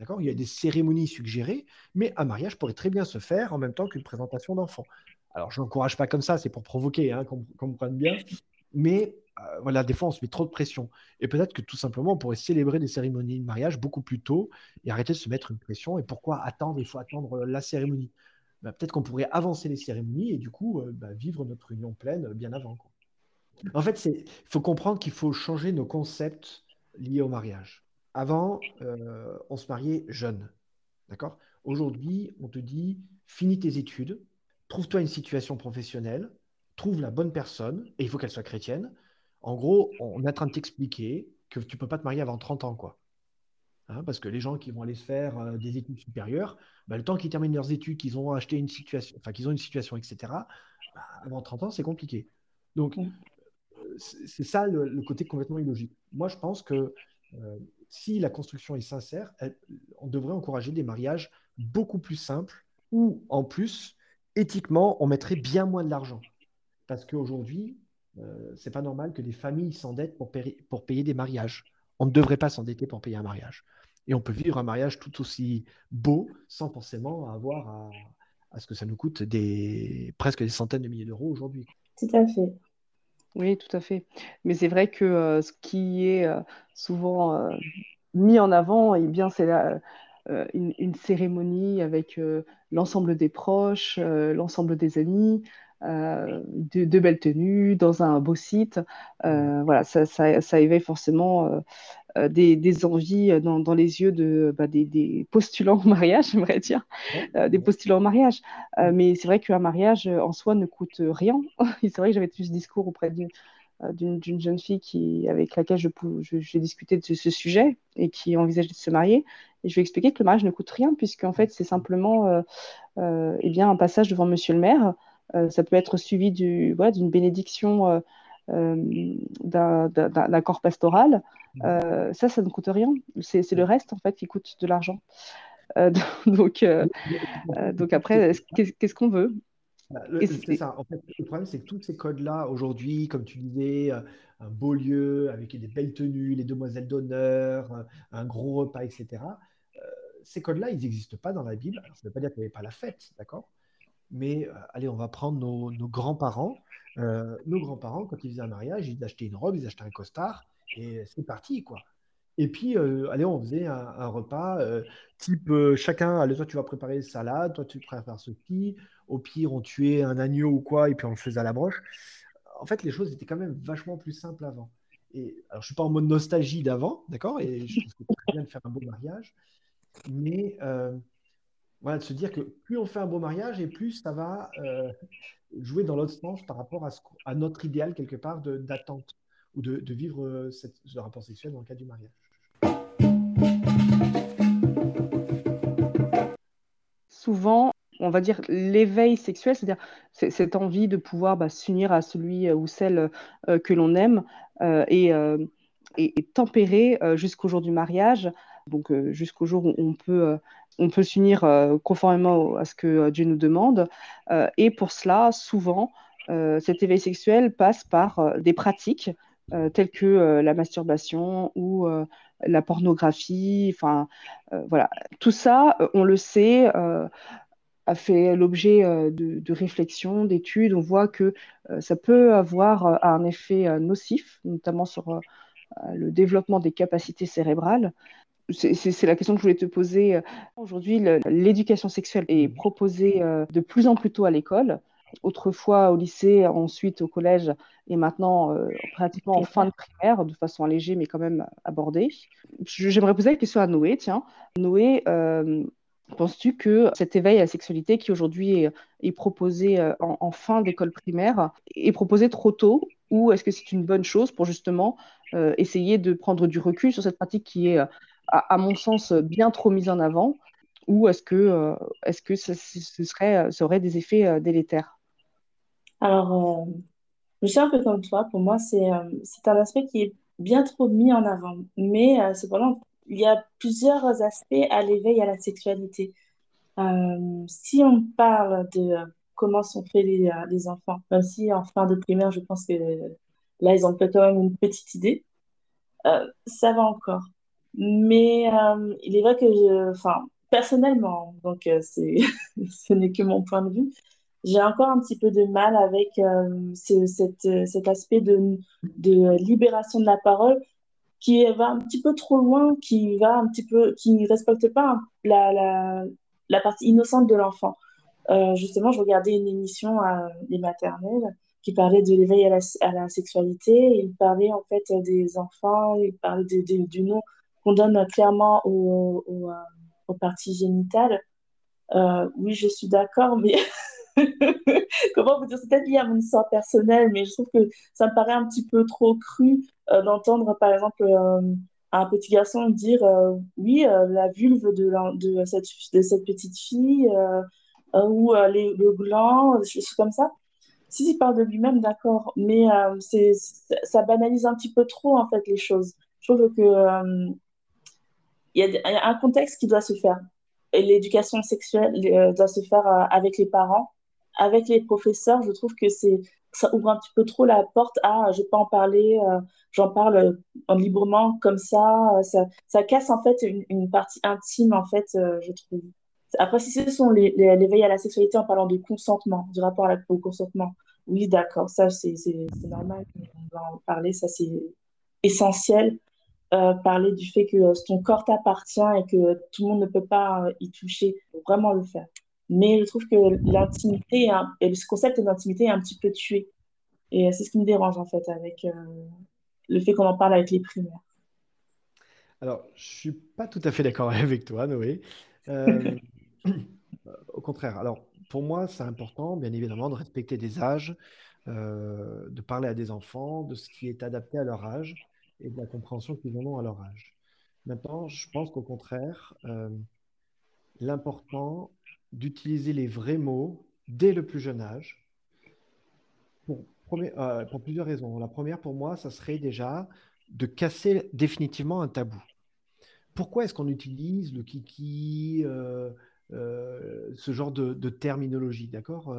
D'accord? Il y a des cérémonies suggérées, mais un mariage pourrait très bien se faire en même temps qu'une présentation d'enfant. Alors, je n'encourage pas comme ça, c'est pour provoquer, hein, qu'on comprenne bien. Mais euh, voilà, des fois, on se met trop de pression. Et peut-être que tout simplement, on pourrait célébrer des cérémonies de mariage beaucoup plus tôt et arrêter de se mettre une pression. Et pourquoi attendre? Il faut attendre la cérémonie. Bah, peut-être qu'on pourrait avancer les cérémonies et du coup, euh, bah, vivre notre union pleine bien avant. En fait, il faut comprendre qu'il faut changer nos concepts liés au mariage. Avant, euh, on se mariait jeune. D'accord? Aujourd'hui, on te dit finis tes études, trouve-toi une situation professionnelle, trouve la bonne personne, et il faut qu'elle soit chrétienne. En gros, on est en train de t'expliquer que tu ne peux pas te marier avant 30 ans, quoi. Hein, parce que les gens qui vont aller se faire euh, des études supérieures, bah, le temps qu'ils terminent leurs études, qu'ils ont acheté une situation, enfin qu'ils ont une situation, etc., bah, avant 30 ans, c'est compliqué. Donc, euh, c'est ça le, côté complètement illogique. Moi, je pense que euh, si la construction est sincère, on devrait encourager des mariages beaucoup plus simples où, en plus, éthiquement, on mettrait bien moins de l'argent. Parce qu'aujourd'hui, euh, c'est pas normal que des familles s'endettent pour, pour, payer des mariages. On ne devrait pas s'endetter pour payer un mariage. Et on peut vivre un mariage tout aussi beau sans forcément avoir à, ce que ça nous coûte des, presque des centaines de milliers d'euros aujourd'hui. Tout à fait. Oui, tout à fait. Mais c'est vrai que euh, ce qui est euh, souvent euh, mis en avant, eh bien, c'est une, une, cérémonie avec l'ensemble des proches, l'ensemble des amis, euh, de, belles tenues, dans un beau site. Euh, voilà, ça, ça, éveille forcément euh, des, envies dans, les yeux de, bah, des, postulants au mariage, j'aimerais dire, des postulants au mariage. mais c'est vrai qu'un mariage en soi ne coûte rien. c'est vrai que j'avais eu ce discours auprès d'une jeune fille qui, avec laquelle j'ai je, discuté de ce, sujet et qui envisageait de se marier. Et je lui ai expliqué que le mariage ne coûte rien, puisqu'en fait, c'est simplement eh bien, un passage devant monsieur le maire. Euh, ça peut être suivi du, d'une bénédiction euh, euh, d'un corps pastoral. Mmh. ça, ça ne coûte rien. C'est le reste, en fait, qui coûte de l'argent. donc, donc après, qu'est-ce qu'on veut? C'est ça. En fait, le problème, c'est que tous ces codes-là, aujourd'hui, comme tu disais, un beau lieu avec des belles tenues, les demoiselles d'honneur, un gros repas, etc. ces codes-là, ils n'existent pas dans la Bible. Alors, ça ne veut pas dire qu'il n'y avait pas la fête, d'accord? Mais euh, allez, on va prendre nos, grands-parents. Euh, nos grands-parents, quand ils faisaient un mariage, ils achetaient une robe, ils achetaient un costard, et c'est parti, quoi. Et puis, euh, allez, on faisait un, repas type chacun, allez, toi tu vas préparer salade, toi tu prépares ceci. Au pire, on tuait un agneau ou quoi, et puis on le faisait à la broche. En fait, les choses étaient quand même vachement plus simples avant. Et alors, je suis pas en mode nostalgie d'avant, d'accord Et je trouve que c'est très bien de faire un beau mariage. Mais voilà, de se dire que plus on fait un beau mariage et plus ça va euh, jouer dans l'autre sens par rapport à, notre idéal quelque part d'attente ou de, vivre euh, ce rapport sexuel dans le cadre du mariage. Souvent, on va dire l'éveil sexuel, c'est-à-dire cette envie de pouvoir bah, s'unir à celui euh, ou celle que l'on aime et, et, tempérer jusqu'au jour du mariage, donc jusqu'au jour où on peut on peut s'unir euh, conformément à ce que euh, Dieu nous demande. Euh, et pour cela, souvent, cet éveil sexuel passe par des pratiques telles que la masturbation ou la pornographie. Voilà. Tout ça, on le sait, a fait l'objet de, de réflexions, d'études. On voit que ça peut avoir un effet nocif, notamment sur le développement des capacités cérébrales c'est la question que je voulais te poser. Aujourd'hui, l'éducation sexuelle est proposée euh, de plus en plus tôt à l'école. autrefois au lycée, ensuite au collège et maintenant pratiquement en fin de primaire, de façon allégée mais quand même abordée. J'aimerais poser la question à Noé. Tiens, Noé, penses-tu que cet éveil à la sexualité qui aujourd'hui est, proposé en, fin d'école primaire est proposé trop tôt ou est-ce que c'est une bonne chose pour justement essayer de prendre du recul sur cette pratique qui est, à mon sens, bien trop mise en avant ou est-ce que, euh, est-ce que ce, serait, ça aurait des effets euh, délétères? Alors, euh, je suis un peu comme toi. Pour moi, c'est c'est un aspect qui est bien trop mis en avant. Mais cependant, il y a plusieurs aspects à l'éveil à la sexualité. si on parle de comment sont faits les, les, enfants, même si en fin de primaire, je pense que là, ils ont peut-être quand même une petite idée, ça va encore. Mais il est vrai que enfin, personnellement, donc euh, c'est, ce n'est que mon point de vue, j'ai encore un petit peu de mal avec euh, cet, euh, aspect de, libération de la parole qui va un petit peu trop loin, qui va un petit peu, qui ne respecte pas la, partie innocente de l'enfant. justement, je regardais une émission des maternelles qui parlait de l'éveil à la, sexualité. Il parlait en fait des enfants, il parlait du nom qu'on donne clairement aux, aux parties génitales. Euh, oui, je suis d'accord, mais comment vous dire, c'est peut-être lié à mon histoire personnelle, mais je trouve que ça me paraît un petit peu trop cru euh, d'entendre, par exemple, euh, un petit garçon dire oui, la vulve de, cette, petite fille, ou le gland, des choses comme ça. Si il parle de lui-même, d'accord, mais ça banalise un petit peu trop, en fait, les choses. Je trouve que il y, a un contexte qui doit se faire. L'éducation sexuelle euh, doit se faire euh, avec les parents, avec les professeurs. Je trouve que c'est ça ouvre un petit peu trop la porte à je peux en parler, euh, j'en parle librement comme ça, ça, casse en fait une, partie intime en fait, je trouve. Après, si ce sont les, à la sexualité en parlant de consentement, du rapport au consentement, oui, d'accord, ça c'est normal, on va en parler, ça c'est essentiel. Euh, parler du fait que euh, ton corps t'appartient et que tout le monde ne peut pas euh, y toucher. Vraiment le faire. Mais je trouve que l'intimité ce concept d'intimité est un petit peu tué. Et c'est ce qui me dérange en fait avec le fait qu'on en parle avec les primaires. Alors, je suis pas tout à fait d'accord avec toi, Noé. au contraire. Alors, pour moi, c'est important, bien évidemment, de respecter des âges, de parler à des enfants, de ce qui est adapté à leur âge et de la compréhension qu'ils en ont à leur âge. Maintenant, je pense qu'au contraire, euh, l'important d'utiliser les vrais mots dès le plus jeune âge, pour, euh, pour, plusieurs raisons. La première, pour moi, ça serait déjà de casser définitivement un tabou. Pourquoi est-ce qu'on utilise le kiki, euh, ce genre de, de terminologie, d'accord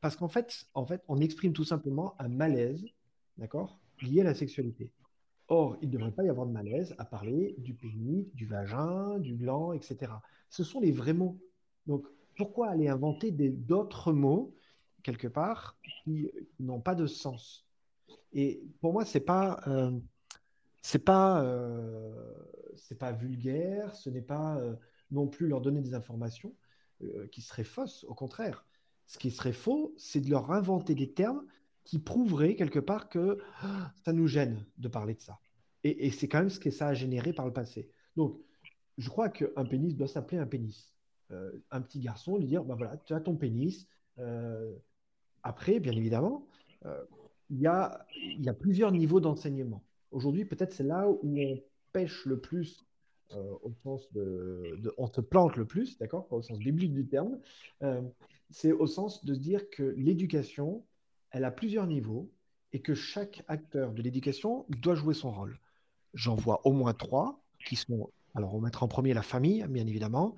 Parce qu'en fait, en fait, on exprime tout simplement un malaise, d'accord, lié à la sexualité. Or, il ne devrait pas y avoir de malaise à parler du pénis, du vagin, du gland, etc. Ce sont les vrais mots. Donc, pourquoi aller inventer d'autres mots, quelque part, qui n'ont pas de sens? Et pour moi, ce n'est pas, euh, pas, euh, pas vulgaire, ce n'est pas euh, non plus leur donner des informations euh, qui seraient fausses. Au contraire, ce qui serait faux, c'est de leur inventer des termes qui prouverait quelque part que ça nous gêne de parler de ça. Et, c'est quand même ce que ça a généré par le passé. Donc, je crois qu'un pénis doit s'appeler un pénis. Euh, un petit garçon, lui dire, ben voilà, tu as ton pénis. Euh, après, bien évidemment, euh, il y, a, plusieurs niveaux d'enseignement. Aujourd'hui, peut-être c'est là où on pêche le plus au sens de, on se plante le plus, d'accord, au sens biblique du terme, c'est au sens de se dire que l'éducation, elle a plusieurs niveaux et que chaque acteur de l'éducation doit jouer son rôle. J'en vois au moins trois qui sont, alors on mettra en premier la famille, bien évidemment,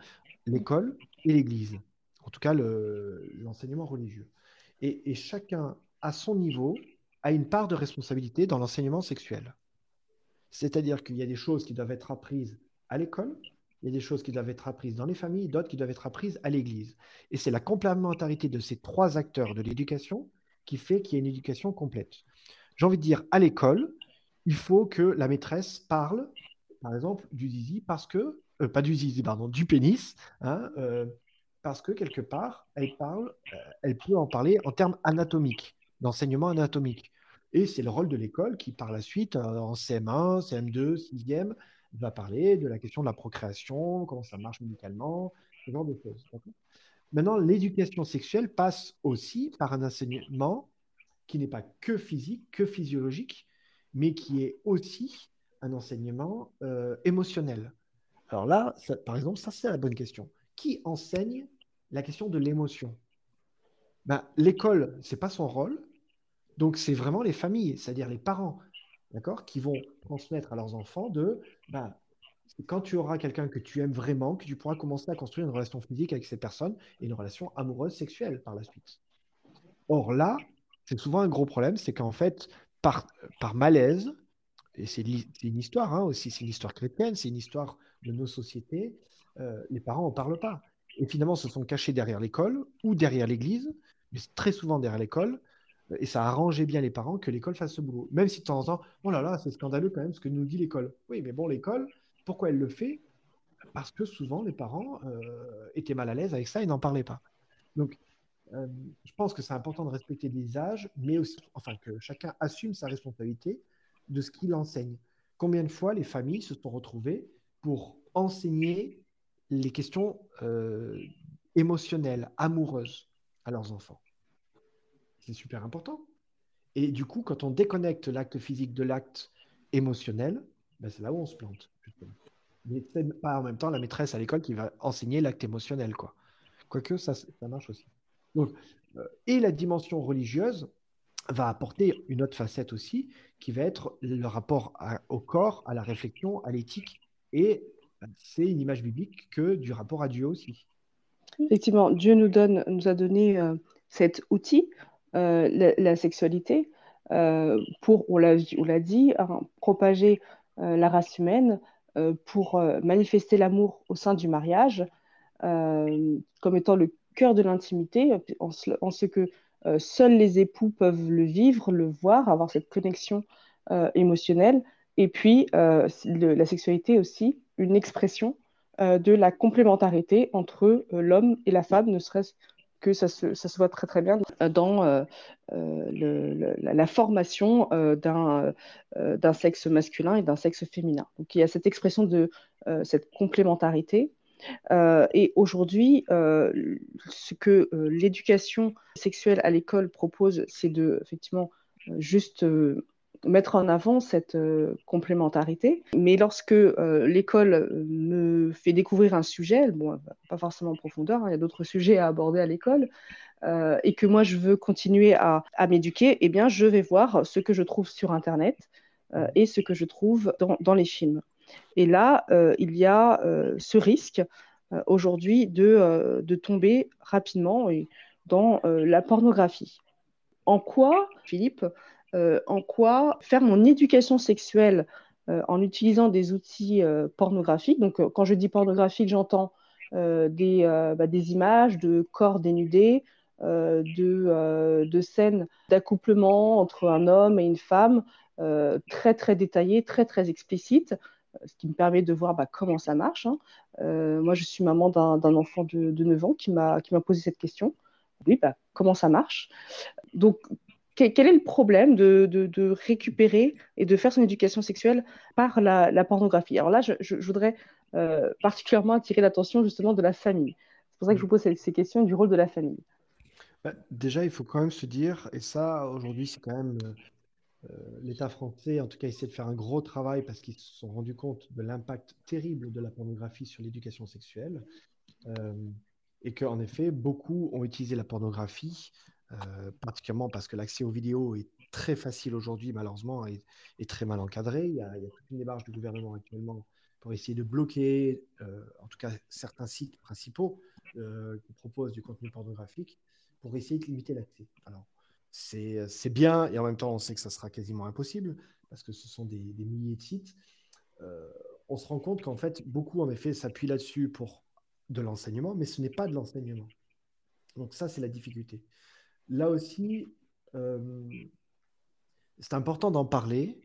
l'école et l'Église, en tout cas l'enseignement religieux. Et, et, chacun, à son niveau, a une part de responsabilité dans l'enseignement sexuel. C'est-à-dire qu'il y a des choses qui doivent être apprises à l'école, il y a des choses qui doivent être apprises dans les familles, d'autres qui doivent être apprises à l'Église. Et c'est la complémentarité de ces trois acteurs de l'éducation qui fait qu'il y a une éducation complète. J'ai envie de dire, à l'école, il faut que la maîtresse parle, par exemple, du zizi, parce que, euh, pas du zizi, pardon, du pénis, hein, euh, parce que quelque part, elle, parle, euh, elle peut en parler en termes anatomiques, d'enseignement anatomique. Et c'est le rôle de l'école qui, par la suite, en CM1, CM2, 6e, va parler de la question de la procréation, comment ça marche médicalement, ce genre de choses. Maintenant, l'éducation sexuelle passe aussi par un enseignement qui n'est pas que physique, que physiologique, mais qui est aussi un enseignement euh, émotionnel. Alors là, par exemple, ça c'est la bonne question. Qui enseigne la question de l'émotion? Ben, L'école, ce n'est pas son rôle, donc c'est vraiment les familles, c'est-à-dire les parents, d'accord, qui vont transmettre à leurs enfants de ben, quand tu auras quelqu'un que tu aimes vraiment, que tu pourras commencer à construire une relation physique avec cette personne et une relation amoureuse sexuelle par la suite. Or là, c'est souvent un gros problème, c'est qu'en fait, par, par malaise, et c'est une histoire hein, aussi, c'est une histoire chrétienne, c'est une histoire de nos sociétés, euh, les parents n'en parlent pas. Et finalement, se sont cachés derrière l'école ou derrière l'église, mais très souvent derrière l'école, et ça a arrangé bien les parents que l'école fasse ce boulot. Même si de temps en temps, oh là là, c'est scandaleux quand même ce que nous dit l'école. Oui, mais bon, l'école, pourquoi elle le fait? Parce que souvent, les parents euh, étaient mal à l'aise avec ça et n'en parlaient pas. Donc, euh, je pense que c'est important de respecter les âges, mais aussi, enfin, que chacun assume sa responsabilité de ce qu'il enseigne. Combien de fois les familles se sont retrouvées pour enseigner les questions euh, émotionnelles, amoureuses à leurs enfants? C'est super important. Et du coup, quand on déconnecte l'acte physique de l'acte émotionnel, ben c'est là où on se plante. Mais c'est pas en même temps la maîtresse à l'école qui va enseigner l'acte émotionnel. Quoi. Quoique, ça, ça marche aussi. Euh, et la dimension religieuse va apporter une autre facette aussi, qui va être le rapport au corps, à la réflexion, à l'éthique. Et euh, c'est une image biblique que du rapport à Dieu aussi. Effectivement, Dieu nous, donne, nous a donné euh, cet outil, la, sexualité, pour, on l'a dit, hein, propager la race humaine, pour manifester l'amour au sein du mariage, comme étant le cœur de l'intimité, en, ce que euh, seuls les époux peuvent le vivre, le voir, avoir cette connexion euh, émotionnelle. Et puis, euh, la sexualité aussi, une expression de la complémentarité entre l'homme et la femme, ne serait-ce que ça se, voit très très bien dans le, la, formation d'un sexe masculin et d'un sexe féminin. Donc il y a cette expression de cette complémentarité euh, et aujourd'hui, euh, ce que euh, l'éducation sexuelle à l'école propose, c'est de effectivement juste mettre en avant cette complémentarité. Mais lorsque l'école me fait découvrir un sujet, bon, pas forcément en profondeur, hein, il y a d'autres sujets à aborder à l'école, et que moi je veux continuer à, m'éduquer, eh bien je vais voir ce que je trouve sur Internet et ce que je trouve dans, les films. Et là, euh, il y a euh, ce risque euh, aujourd'hui de, tomber rapidement dans la pornographie. En quoi, Philippe, en quoi faire mon éducation sexuelle en utilisant des outils pornographiques. Donc, quand je dis pornographique, j'entends des, bah, des, images de corps dénudés, de, de, scènes d'accouplement entre un homme et une femme, très très détaillées, très très explicites, ce qui me permet de voir bah, comment ça marche. Hein. Euh, moi, je suis maman d'un enfant de, 9 ans qui m'a posé cette question. Oui, bah, comment ça marche? Donc, quel, est le problème de, de, récupérer et de faire son éducation sexuelle par la, pornographie? Alors là, je, voudrais euh, particulièrement attirer l'attention justement de la famille. C'est pour ça que je vous pose ces, questions du rôle de la famille. Bah, déjà, il faut quand même se dire, et ça, aujourd'hui, c'est quand même euh, euh, l'État français, en tout cas, essaie de faire un gros travail parce qu'ils se sont rendus compte de l'impact terrible de la pornographie sur l'éducation sexuelle. Euh, et qu'en effet, beaucoup ont utilisé la pornographie, euh, particulièrement parce que l'accès aux vidéos est très facile aujourd'hui, malheureusement, et, très mal encadré. Il y, a, toute une démarche du gouvernement actuellement pour essayer de bloquer, en tout cas, certains sites principaux qui proposent du contenu pornographique pour essayer de limiter l'accès. Alors, c'est bien et en même temps on sait que ça sera quasiment impossible parce que ce sont des, milliers de sites. Euh, on se rend compte qu'en fait beaucoup en effet s'appuient là-dessus pour de l'enseignement, mais ce n'est pas de l'enseignement. Donc ça c'est la difficulté. Là aussi, euh, c'est important d'en parler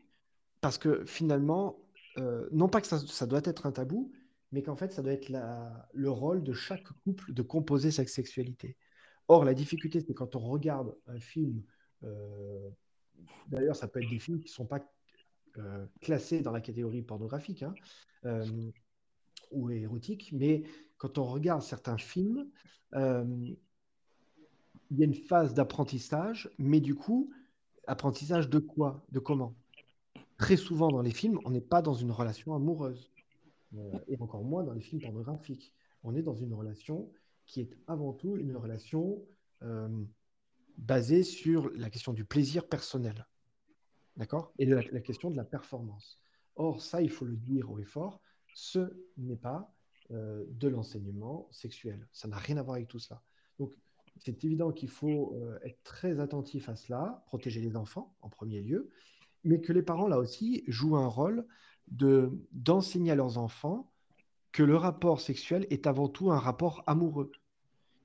parce que finalement, euh, non pas que ça, doit être un tabou, mais qu'en fait, ça doit être le rôle de chaque couple de composer sa sexualité. Or, la difficulté, c'est quand on regarde un film, euh, d'ailleurs, ça peut être des films qui ne sont pas classés dans la catégorie pornographique hein, ou érotique, mais quand on regarde certains films, il y a une phase d'apprentissage, mais du coup, apprentissage de quoi De comment? Très souvent dans les films, on n'est pas dans une relation amoureuse, et encore moins dans les films pornographiques. On est dans une relation qui est avant tout une relation euh, basée sur la question du plaisir personnel. D'accord? Et la, question de la performance. Or, ça, il faut le dire haut et fort, ce n'est pas euh, de l'enseignement sexuel. Ça n'a rien à voir avec tout cela. C'est évident qu'il faut euh, être très attentif à cela, protéger les enfants en premier lieu, mais que les parents, là aussi, jouent un rôle d'enseigner à leurs enfants que le rapport sexuel est avant tout un rapport amoureux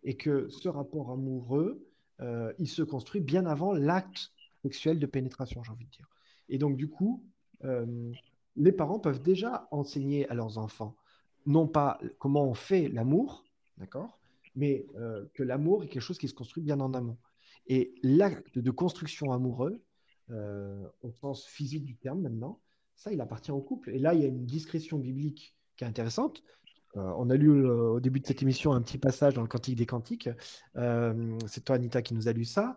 et que ce rapport amoureux, euh, il se construit bien avant l'acte sexuel de pénétration, j'ai envie de dire. Et donc, du coup, euh, les parents peuvent déjà enseigner à leurs enfants, non pas comment on fait l'amour, d'accord, mais euh, que l'amour est quelque chose qui se construit bien en amont. Et l'acte de construction amoureux, au sens physique du terme maintenant, ça, il appartient au couple. Et là, il y a une discrétion biblique qui est intéressante. Euh, on a lu euh, au début de cette émission un petit passage dans le Cantique des Cantiques. Euh, c'est toi, Anita, qui nous a lu ça.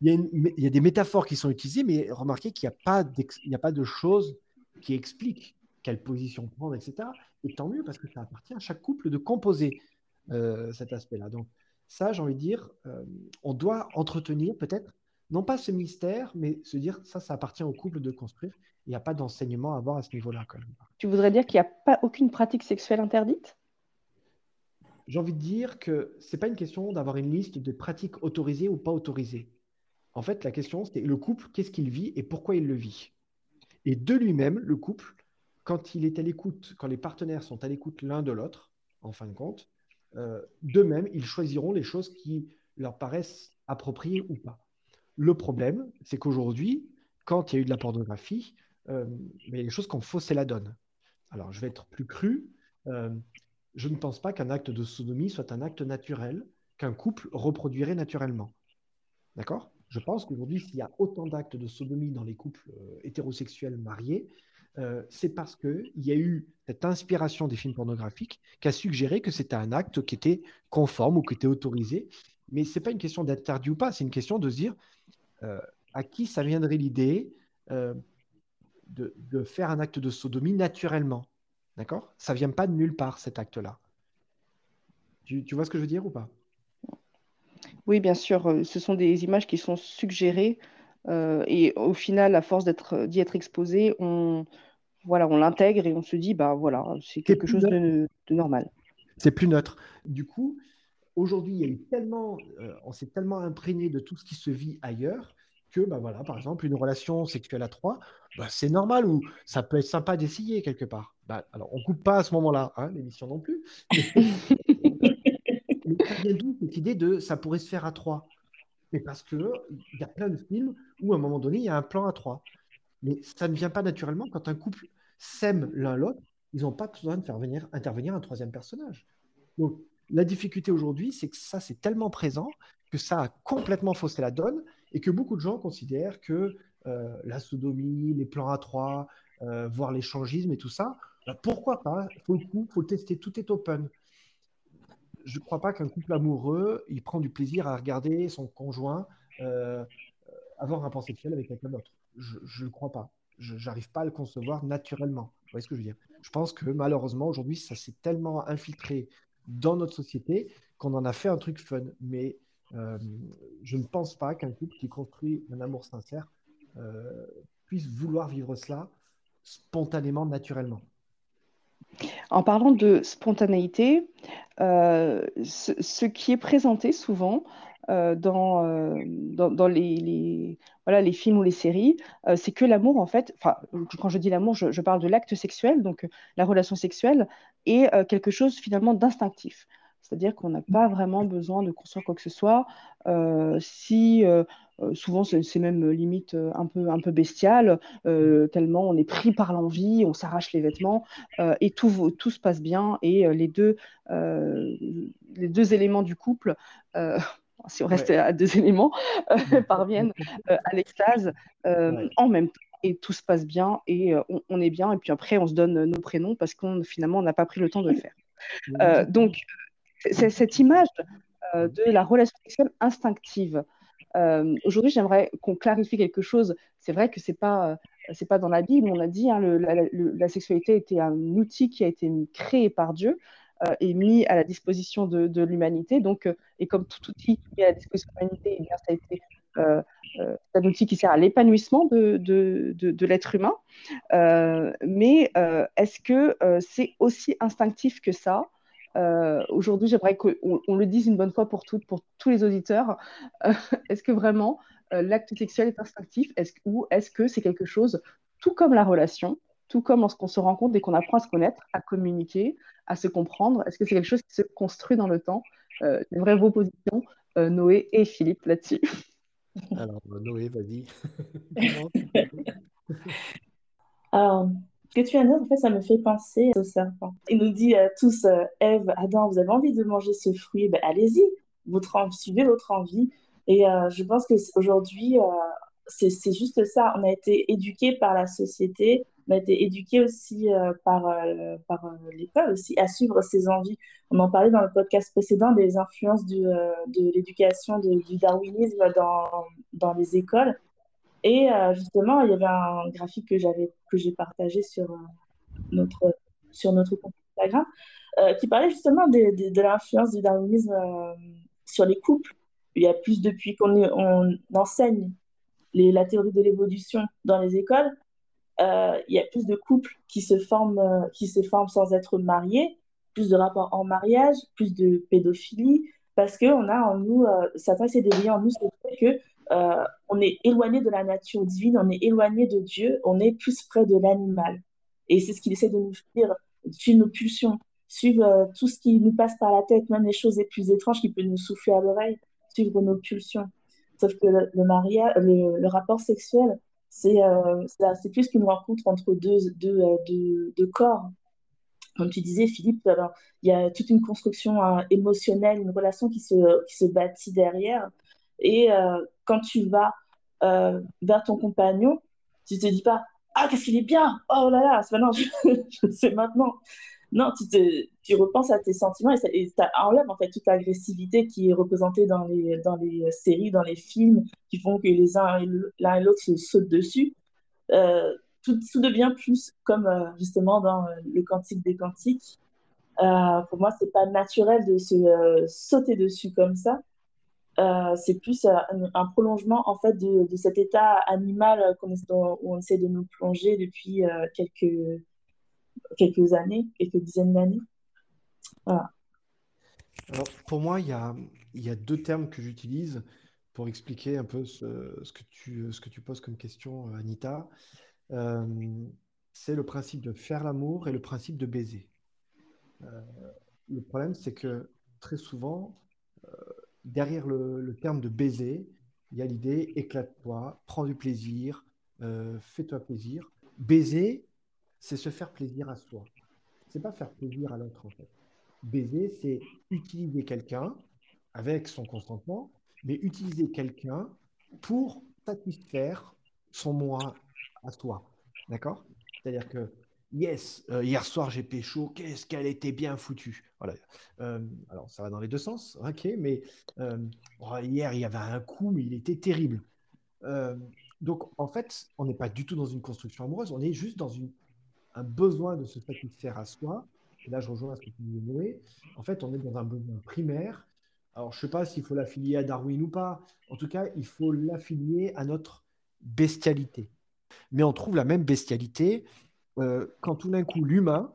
Il y, a des métaphores qui sont utilisées, mais remarquez qu'il n'y a, pas a pas de choses qui expliquent quelle position prendre, etc. Et tant mieux, parce que ça appartient à chaque couple de composer cet aspect-là. Donc, ça, j'ai envie de dire, on doit entretenir peut-être non pas ce mystère, mais se dire ça, ça appartient au couple de construire. Il n'y a pas d'enseignement à avoir à ce niveau-là. Tu voudrais dire qu'il n'y a pas aucune pratique sexuelle interdite? J'ai envie de dire que ce n'est pas une question d'avoir une liste de pratiques autorisées ou pas autorisées. En fait, la question, c'est le couple, qu'est-ce qu'il vit et pourquoi il le vit. Et de lui-même, le couple, quand il est à l'écoute, quand les partenaires sont à l'écoute l'un de l'autre, en fin de compte, euh, d'eux-mêmes, ils choisiront les choses qui leur paraissent appropriées ou pas. Le problème, c'est qu'aujourd'hui, quand il y a eu de la pornographie, euh, y a des choses qui ont faussé la donne. Alors, je vais être plus cru. Euh, je ne pense pas qu'un acte de sodomie soit un acte naturel qu'un couple reproduirait naturellement. D'accord? Je pense qu'aujourd'hui, s'il y a autant d'actes de sodomie dans les couples euh, hétérosexuels mariés, c'est parce qu'il y a eu cette inspiration des films pornographiques qui a suggéré que c'était un acte qui était conforme ou qui était autorisé. Mais ce n'est pas une question d'interdit ou pas, c'est une question de se dire euh, à qui ça viendrait l'idée euh, de, faire un acte de sodomie naturellement D'accord? Ça vient pas de nulle part, cet acte-là. Tu, vois ce que je veux dire ou pas? Oui, bien sûr. Euh, ce sont des images qui sont suggérées et au final, à force d'y être exposé, on voilà, on l'intègre et on se dit bah voilà, c'est quelque chose de, de, normal. C'est plus neutre. Du coup, Aujourd'hui, il y a eu tellement, euh, on s'est tellement imprégné de tout ce qui se vit ailleurs que, bah voilà, par exemple, une relation sexuelle à trois, bah, c'est normal ou ça peut être sympa d'essayer quelque part. Bah, alors, on coupe pas à ce moment-là, hein, l'émission non plus. Mais, ça vient d'où cette idée de ça pourrait se faire à trois Mais parce qu'il y a plein de films où à un moment donné, il y a un plan à trois. Mais ça ne vient pas naturellement quand un couple s'aime l'un l'autre, ils n'ont pas besoin de faire venir, intervenir un troisième personnage. Donc, la difficulté aujourd'hui, c'est que ça, c'est tellement présent que ça a complètement faussé la donne et que beaucoup de gens considèrent que euh, la sodomie, les plans à trois, euh, voire l'échangisme et tout ça, bah, pourquoi pas? Faut le coup, faut le tester, tout est open. Je ne crois pas qu'un couple amoureux, il prend du plaisir à regarder son conjoint euh, avoir un rapport sexuel avec quelqu'un d'autre. Je ne crois pas. Je n'arrive pas à le concevoir naturellement. Vous voyez ce que je veux dire? Je pense que malheureusement, aujourd'hui, ça s'est tellement infiltré dans notre société qu'on en a fait un truc fun. Mais euh, je ne pense pas qu'un couple qui construit un amour sincère euh, puisse vouloir vivre cela spontanément, naturellement. En parlant de spontanéité, euh, ce, qui est présenté souvent dans, dans, les, voilà, les films ou les séries, c'est que l'amour, en fait, quand je dis l'amour, je, parle de l'acte sexuel, donc la relation sexuelle, euh, quelque chose finalement d'instinctif. C'est-à-dire qu'on n'a pas vraiment besoin de construire quoi que ce soit. Euh, si euh, souvent, c'est même limite un peu, un peu bestial, tellement on est pris par l'envie, on s'arrache les vêtements et tout, tout se passe bien. Et les, deux, les deux éléments du couple, si on reste à deux éléments, parviennent à l'extase en même temps et tout se passe bien et on, est bien et puis après on se donne nos prénoms parce qu'on finalement on n'a pas pris le temps de le faire. donc c'est cette image de la relation sexuelle instinctive. Euh, aujourd'hui, j'aimerais qu'on clarifie quelque chose. C'est vrai que c'est pas c'est pas dans la Bible. On a dit hein, la, sexualité était un outil qui a été créé par Dieu euh, et mis à la disposition de, l'humanité. Donc, euh, et comme tout outil mis à la disposition de l'humanité, eh bien, ça a été un outil qui sert à l'épanouissement de, de, de l'être humain. mais est-ce que c'est aussi instinctif que ça? Euh, aujourd'hui, j'aimerais qu'on on le dise une bonne fois pour toutes, pour tous les auditeurs. Euh, est-ce que vraiment euh, l'acte sexuel est instinctif? Est ou est-ce que c'est quelque chose, tout comme la relation, tout comme lorsqu'on se rencontre et qu'on apprend à se connaître, à communiquer, à se comprendre, est-ce que c'est quelque chose qui se construit dans le temps? J'aimerais vos positions, Noé et Philippe, là-dessus. Alors, Noé, vas-y. Alors, ce que tu as dit, en fait, ça me fait penser au serpent. Il nous dit euh, tous, euh, Ève, Adam, vous avez envie de manger ce fruit, ben, allez-y, votre suivez votre envie. Et euh, je pense qu'aujourd'hui, c'est juste ça. On a été éduqués par la société, on a été éduqués aussi par, par l'école aussi à suivre ses envies. On en parlait dans le podcast précédent des influences du, de l'éducation du darwinisme dans, les écoles. Et euh, justement, il y avait un graphique que j'avais que j'ai partagé sur euh, notre sur notre compte Instagram euh, qui parlait justement de, l'influence du darwinisme sur les couples. Il y a plus depuis qu'on on enseigne la théorie de l'évolution dans les écoles, il y a plus de couples qui se forment qui se forment sans être mariés, plus de rapports en mariage, plus de pédophilie, parce qu'on a en nous, certains essaient d'éveiller en nous ce fait que euh, on est éloigné de la nature divine, on est éloigné de Dieu, on est plus près de l'animal. Et c'est ce qu'il essaie de nous dire, suivre nos pulsions, suivre euh, tout ce qui nous passe par la tête, même les choses les plus étranges qui peuvent nous souffler à l'oreille, suivre nos pulsions. Sauf que le, mariage, le, rapport sexuel, c'est euh, plus qu'une rencontre entre deux, deux, deux, corps. Comme tu disais, Philippe, il y a toute une construction émotionnelle, une relation qui se, qui se bâtit derrière. Et euh, quand tu vas euh, vers ton compagnon, tu te dis pas Ah, qu'est-ce qu'il est bien Oh là là, c'est je, sais maintenant. Non, tu, te, repenses à tes sentiments et ça, enlève en fait toute l'agressivité qui est représentée dans les, dans les séries, dans les films, qui font que les uns l'un et l'autre se sautent dessus. Euh, tout, devient plus comme justement dans le Cantique des Cantiques. pour moi, c'est pas naturel de se sauter dessus comme ça. Euh, c'est plus euh, un, prolongement en fait de, cet état animal qu'on où on essaie de nous plonger depuis euh, quelques, quelques années, quelques dizaines d'années. Pour moi, il y a, deux termes que j'utilise pour expliquer un peu ce, que tu, poses comme question, Anita. c'est le principe de faire l'amour et le principe de baiser. le problème, c'est que très souvent, derrière le, terme de baiser, il y a l'idée éclate-toi, prends du plaisir, euh, fais-toi plaisir. Baiser, c'est se faire plaisir à soi. C'est pas faire plaisir à l'autre en fait. Baiser, c'est utiliser quelqu'un avec son consentement, mais utiliser quelqu'un pour satisfaire son moi à soi. D'accord? C'est-à-dire que Yes, euh, hier soir j'ai pécho, qu'est-ce qu'elle était bien foutue. Voilà. Euh, alors ça va dans les deux sens, ok, mais euh, oh, hier il y avait un coup, mais il était terrible. donc en fait, on n'est pas du tout dans une construction amoureuse, on est juste dans une, un besoin de se satisfaire à soi. Et là je rejoins ce que tu disais, En fait, on est dans un besoin primaire. Alors je ne sais pas s'il faut l'affilier à Darwin ou pas. En tout cas, il faut l'affilier à notre bestialité. Mais on trouve la même bestialité euh, quand tout d'un coup l'humain,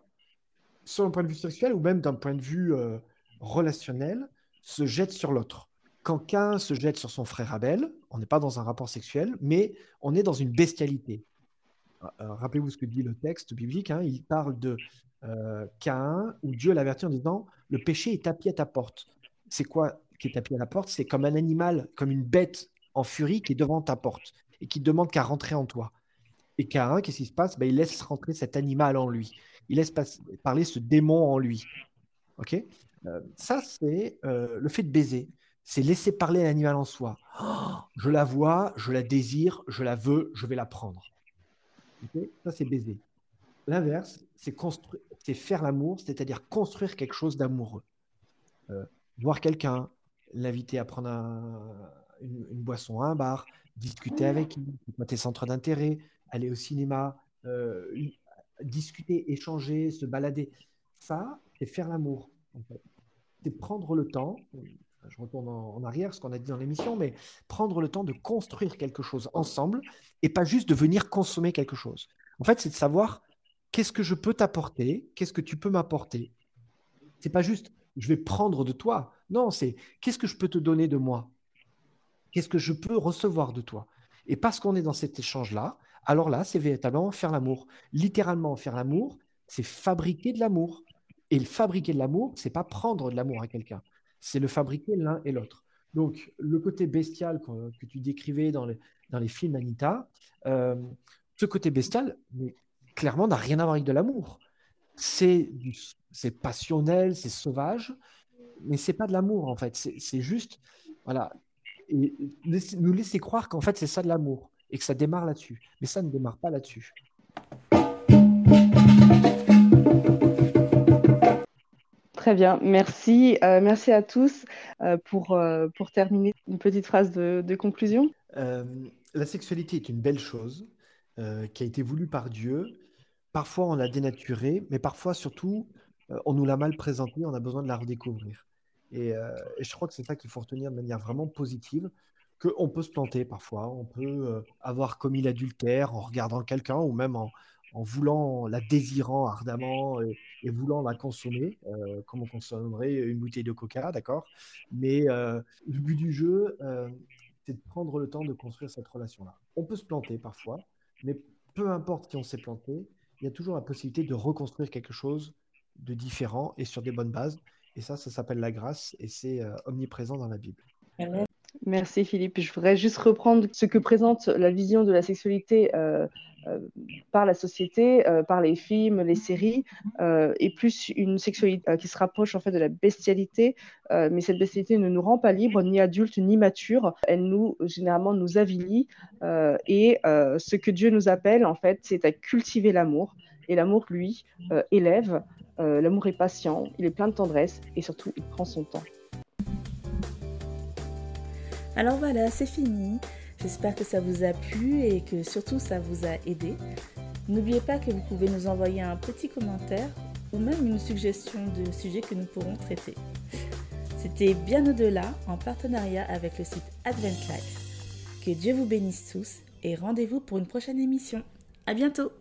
soit d'un point de vue sexuel ou même d'un point de vue euh, relationnel, se jette sur l'autre. Quand qu'un se jette sur son frère Abel, on n'est pas dans un rapport sexuel, mais on est dans une bestialité. Euh, rappelez-vous ce que dit le texte biblique, hein, il parle de Cain, où Dieu l'avertit en disant, le péché est tapis à ta porte. C'est quoi qui est tapis à la porte? C'est comme un animal, comme une bête en furie qui est devant ta porte et qui demande qu'à rentrer en toi. Et Cain, qu'est-ce qui se passe? Ben, Il laisse rentrer cet animal en lui. Il laisse parler ce démon en lui. Ok? Euh, Ça, c'est euh, le fait de baiser. C'est laisser parler l'animal en soi. Oh, je la vois, je la désire, je la veux, je vais la prendre. Ça, c'est baiser. L'inverse, c'est faire l'amour, c'est-à-dire construire quelque chose d'amoureux. Euh, voir quelqu'un, l'inviter à prendre une, boisson à un bar, discuter avec lui, tes centres d'intérêt, aller au cinéma, euh, discuter, échanger, se balader. Ça, c'est faire l'amour. C'est prendre le temps, je retourne en, arrière, ce qu'on a dit dans l'émission, mais prendre le temps de construire quelque chose ensemble et pas juste de venir consommer quelque chose. En fait, c'est de savoir qu'est-ce que je peux t'apporter, qu'est-ce que tu peux m'apporter. C'est pas juste je vais prendre de toi. Non, c'est qu'est-ce que je peux te donner de moi? Qu'est-ce que je peux recevoir de toi? Et parce qu'on est dans cet échange-là, alors là, c'est véritablement faire l'amour. Littéralement, faire l'amour, c'est fabriquer de l'amour. Et fabriquer de l'amour, c'est pas prendre de l'amour à quelqu'un, c'est le fabriquer l'un et l'autre. Donc, le côté bestial que, tu décrivais dans les, films Anita, euh, ce côté bestial, clairement, n'a rien à voir avec de l'amour. C'est passionnel, c'est sauvage, mais c'est pas de l'amour en fait. C'est juste, voilà, nous laisser croire qu'en fait c'est ça de l'amour et que ça démarre là-dessus. Mais ça ne démarre pas là-dessus. Très bien, merci. Euh, merci à tous. Euh, pour, euh, pour terminer, une petite phrase de, conclusion. la sexualité est une belle chose qui a été voulue par Dieu. Parfois, on l'a dénaturée, mais parfois, surtout, on nous l'a mal présentée, on a besoin de la redécouvrir. Et, et je crois que c'est ça qu'il faut retenir de manière vraiment positive qu'on peut se planter parfois, on peut avoir commis l'adultère en regardant quelqu'un ou même en, voulant, la désirant ardemment et, voulant la consommer, euh, comme on consommerait une bouteille de coca, d'accord? Mais euh, le but du jeu, c'est de prendre le temps de construire cette relation-là. On peut se planter parfois, mais peu importe qui on s'est planté, il y a toujours la possibilité de reconstruire quelque chose de différent et sur des bonnes bases. Et ça, ça s'appelle la grâce et c'est omniprésent dans la Bible. Merci Philippe. Je voudrais juste reprendre ce que présente la vision de la sexualité euh, euh, par la société, euh, par les films, les séries, et plus une sexualité qui se rapproche en fait de la bestialité. mais cette bestialité ne nous rend pas libres, ni adultes, ni matures. Elle nous généralement nous avilit. et ce que Dieu nous appelle en fait, c'est à cultiver l'amour. Et l'amour, lui, élève. l'amour est patient, il est plein de tendresse et surtout il prend son temps. Alors voilà, c'est fini. J'espère que ça vous a plu et que surtout ça vous a aidé. N'oubliez pas que vous pouvez nous envoyer un petit commentaire ou même une suggestion de sujet que nous pourrons traiter. C'était bien au-delà en partenariat avec le site Advent Life. Que Dieu vous bénisse tous et rendez-vous pour une prochaine émission. À bientôt!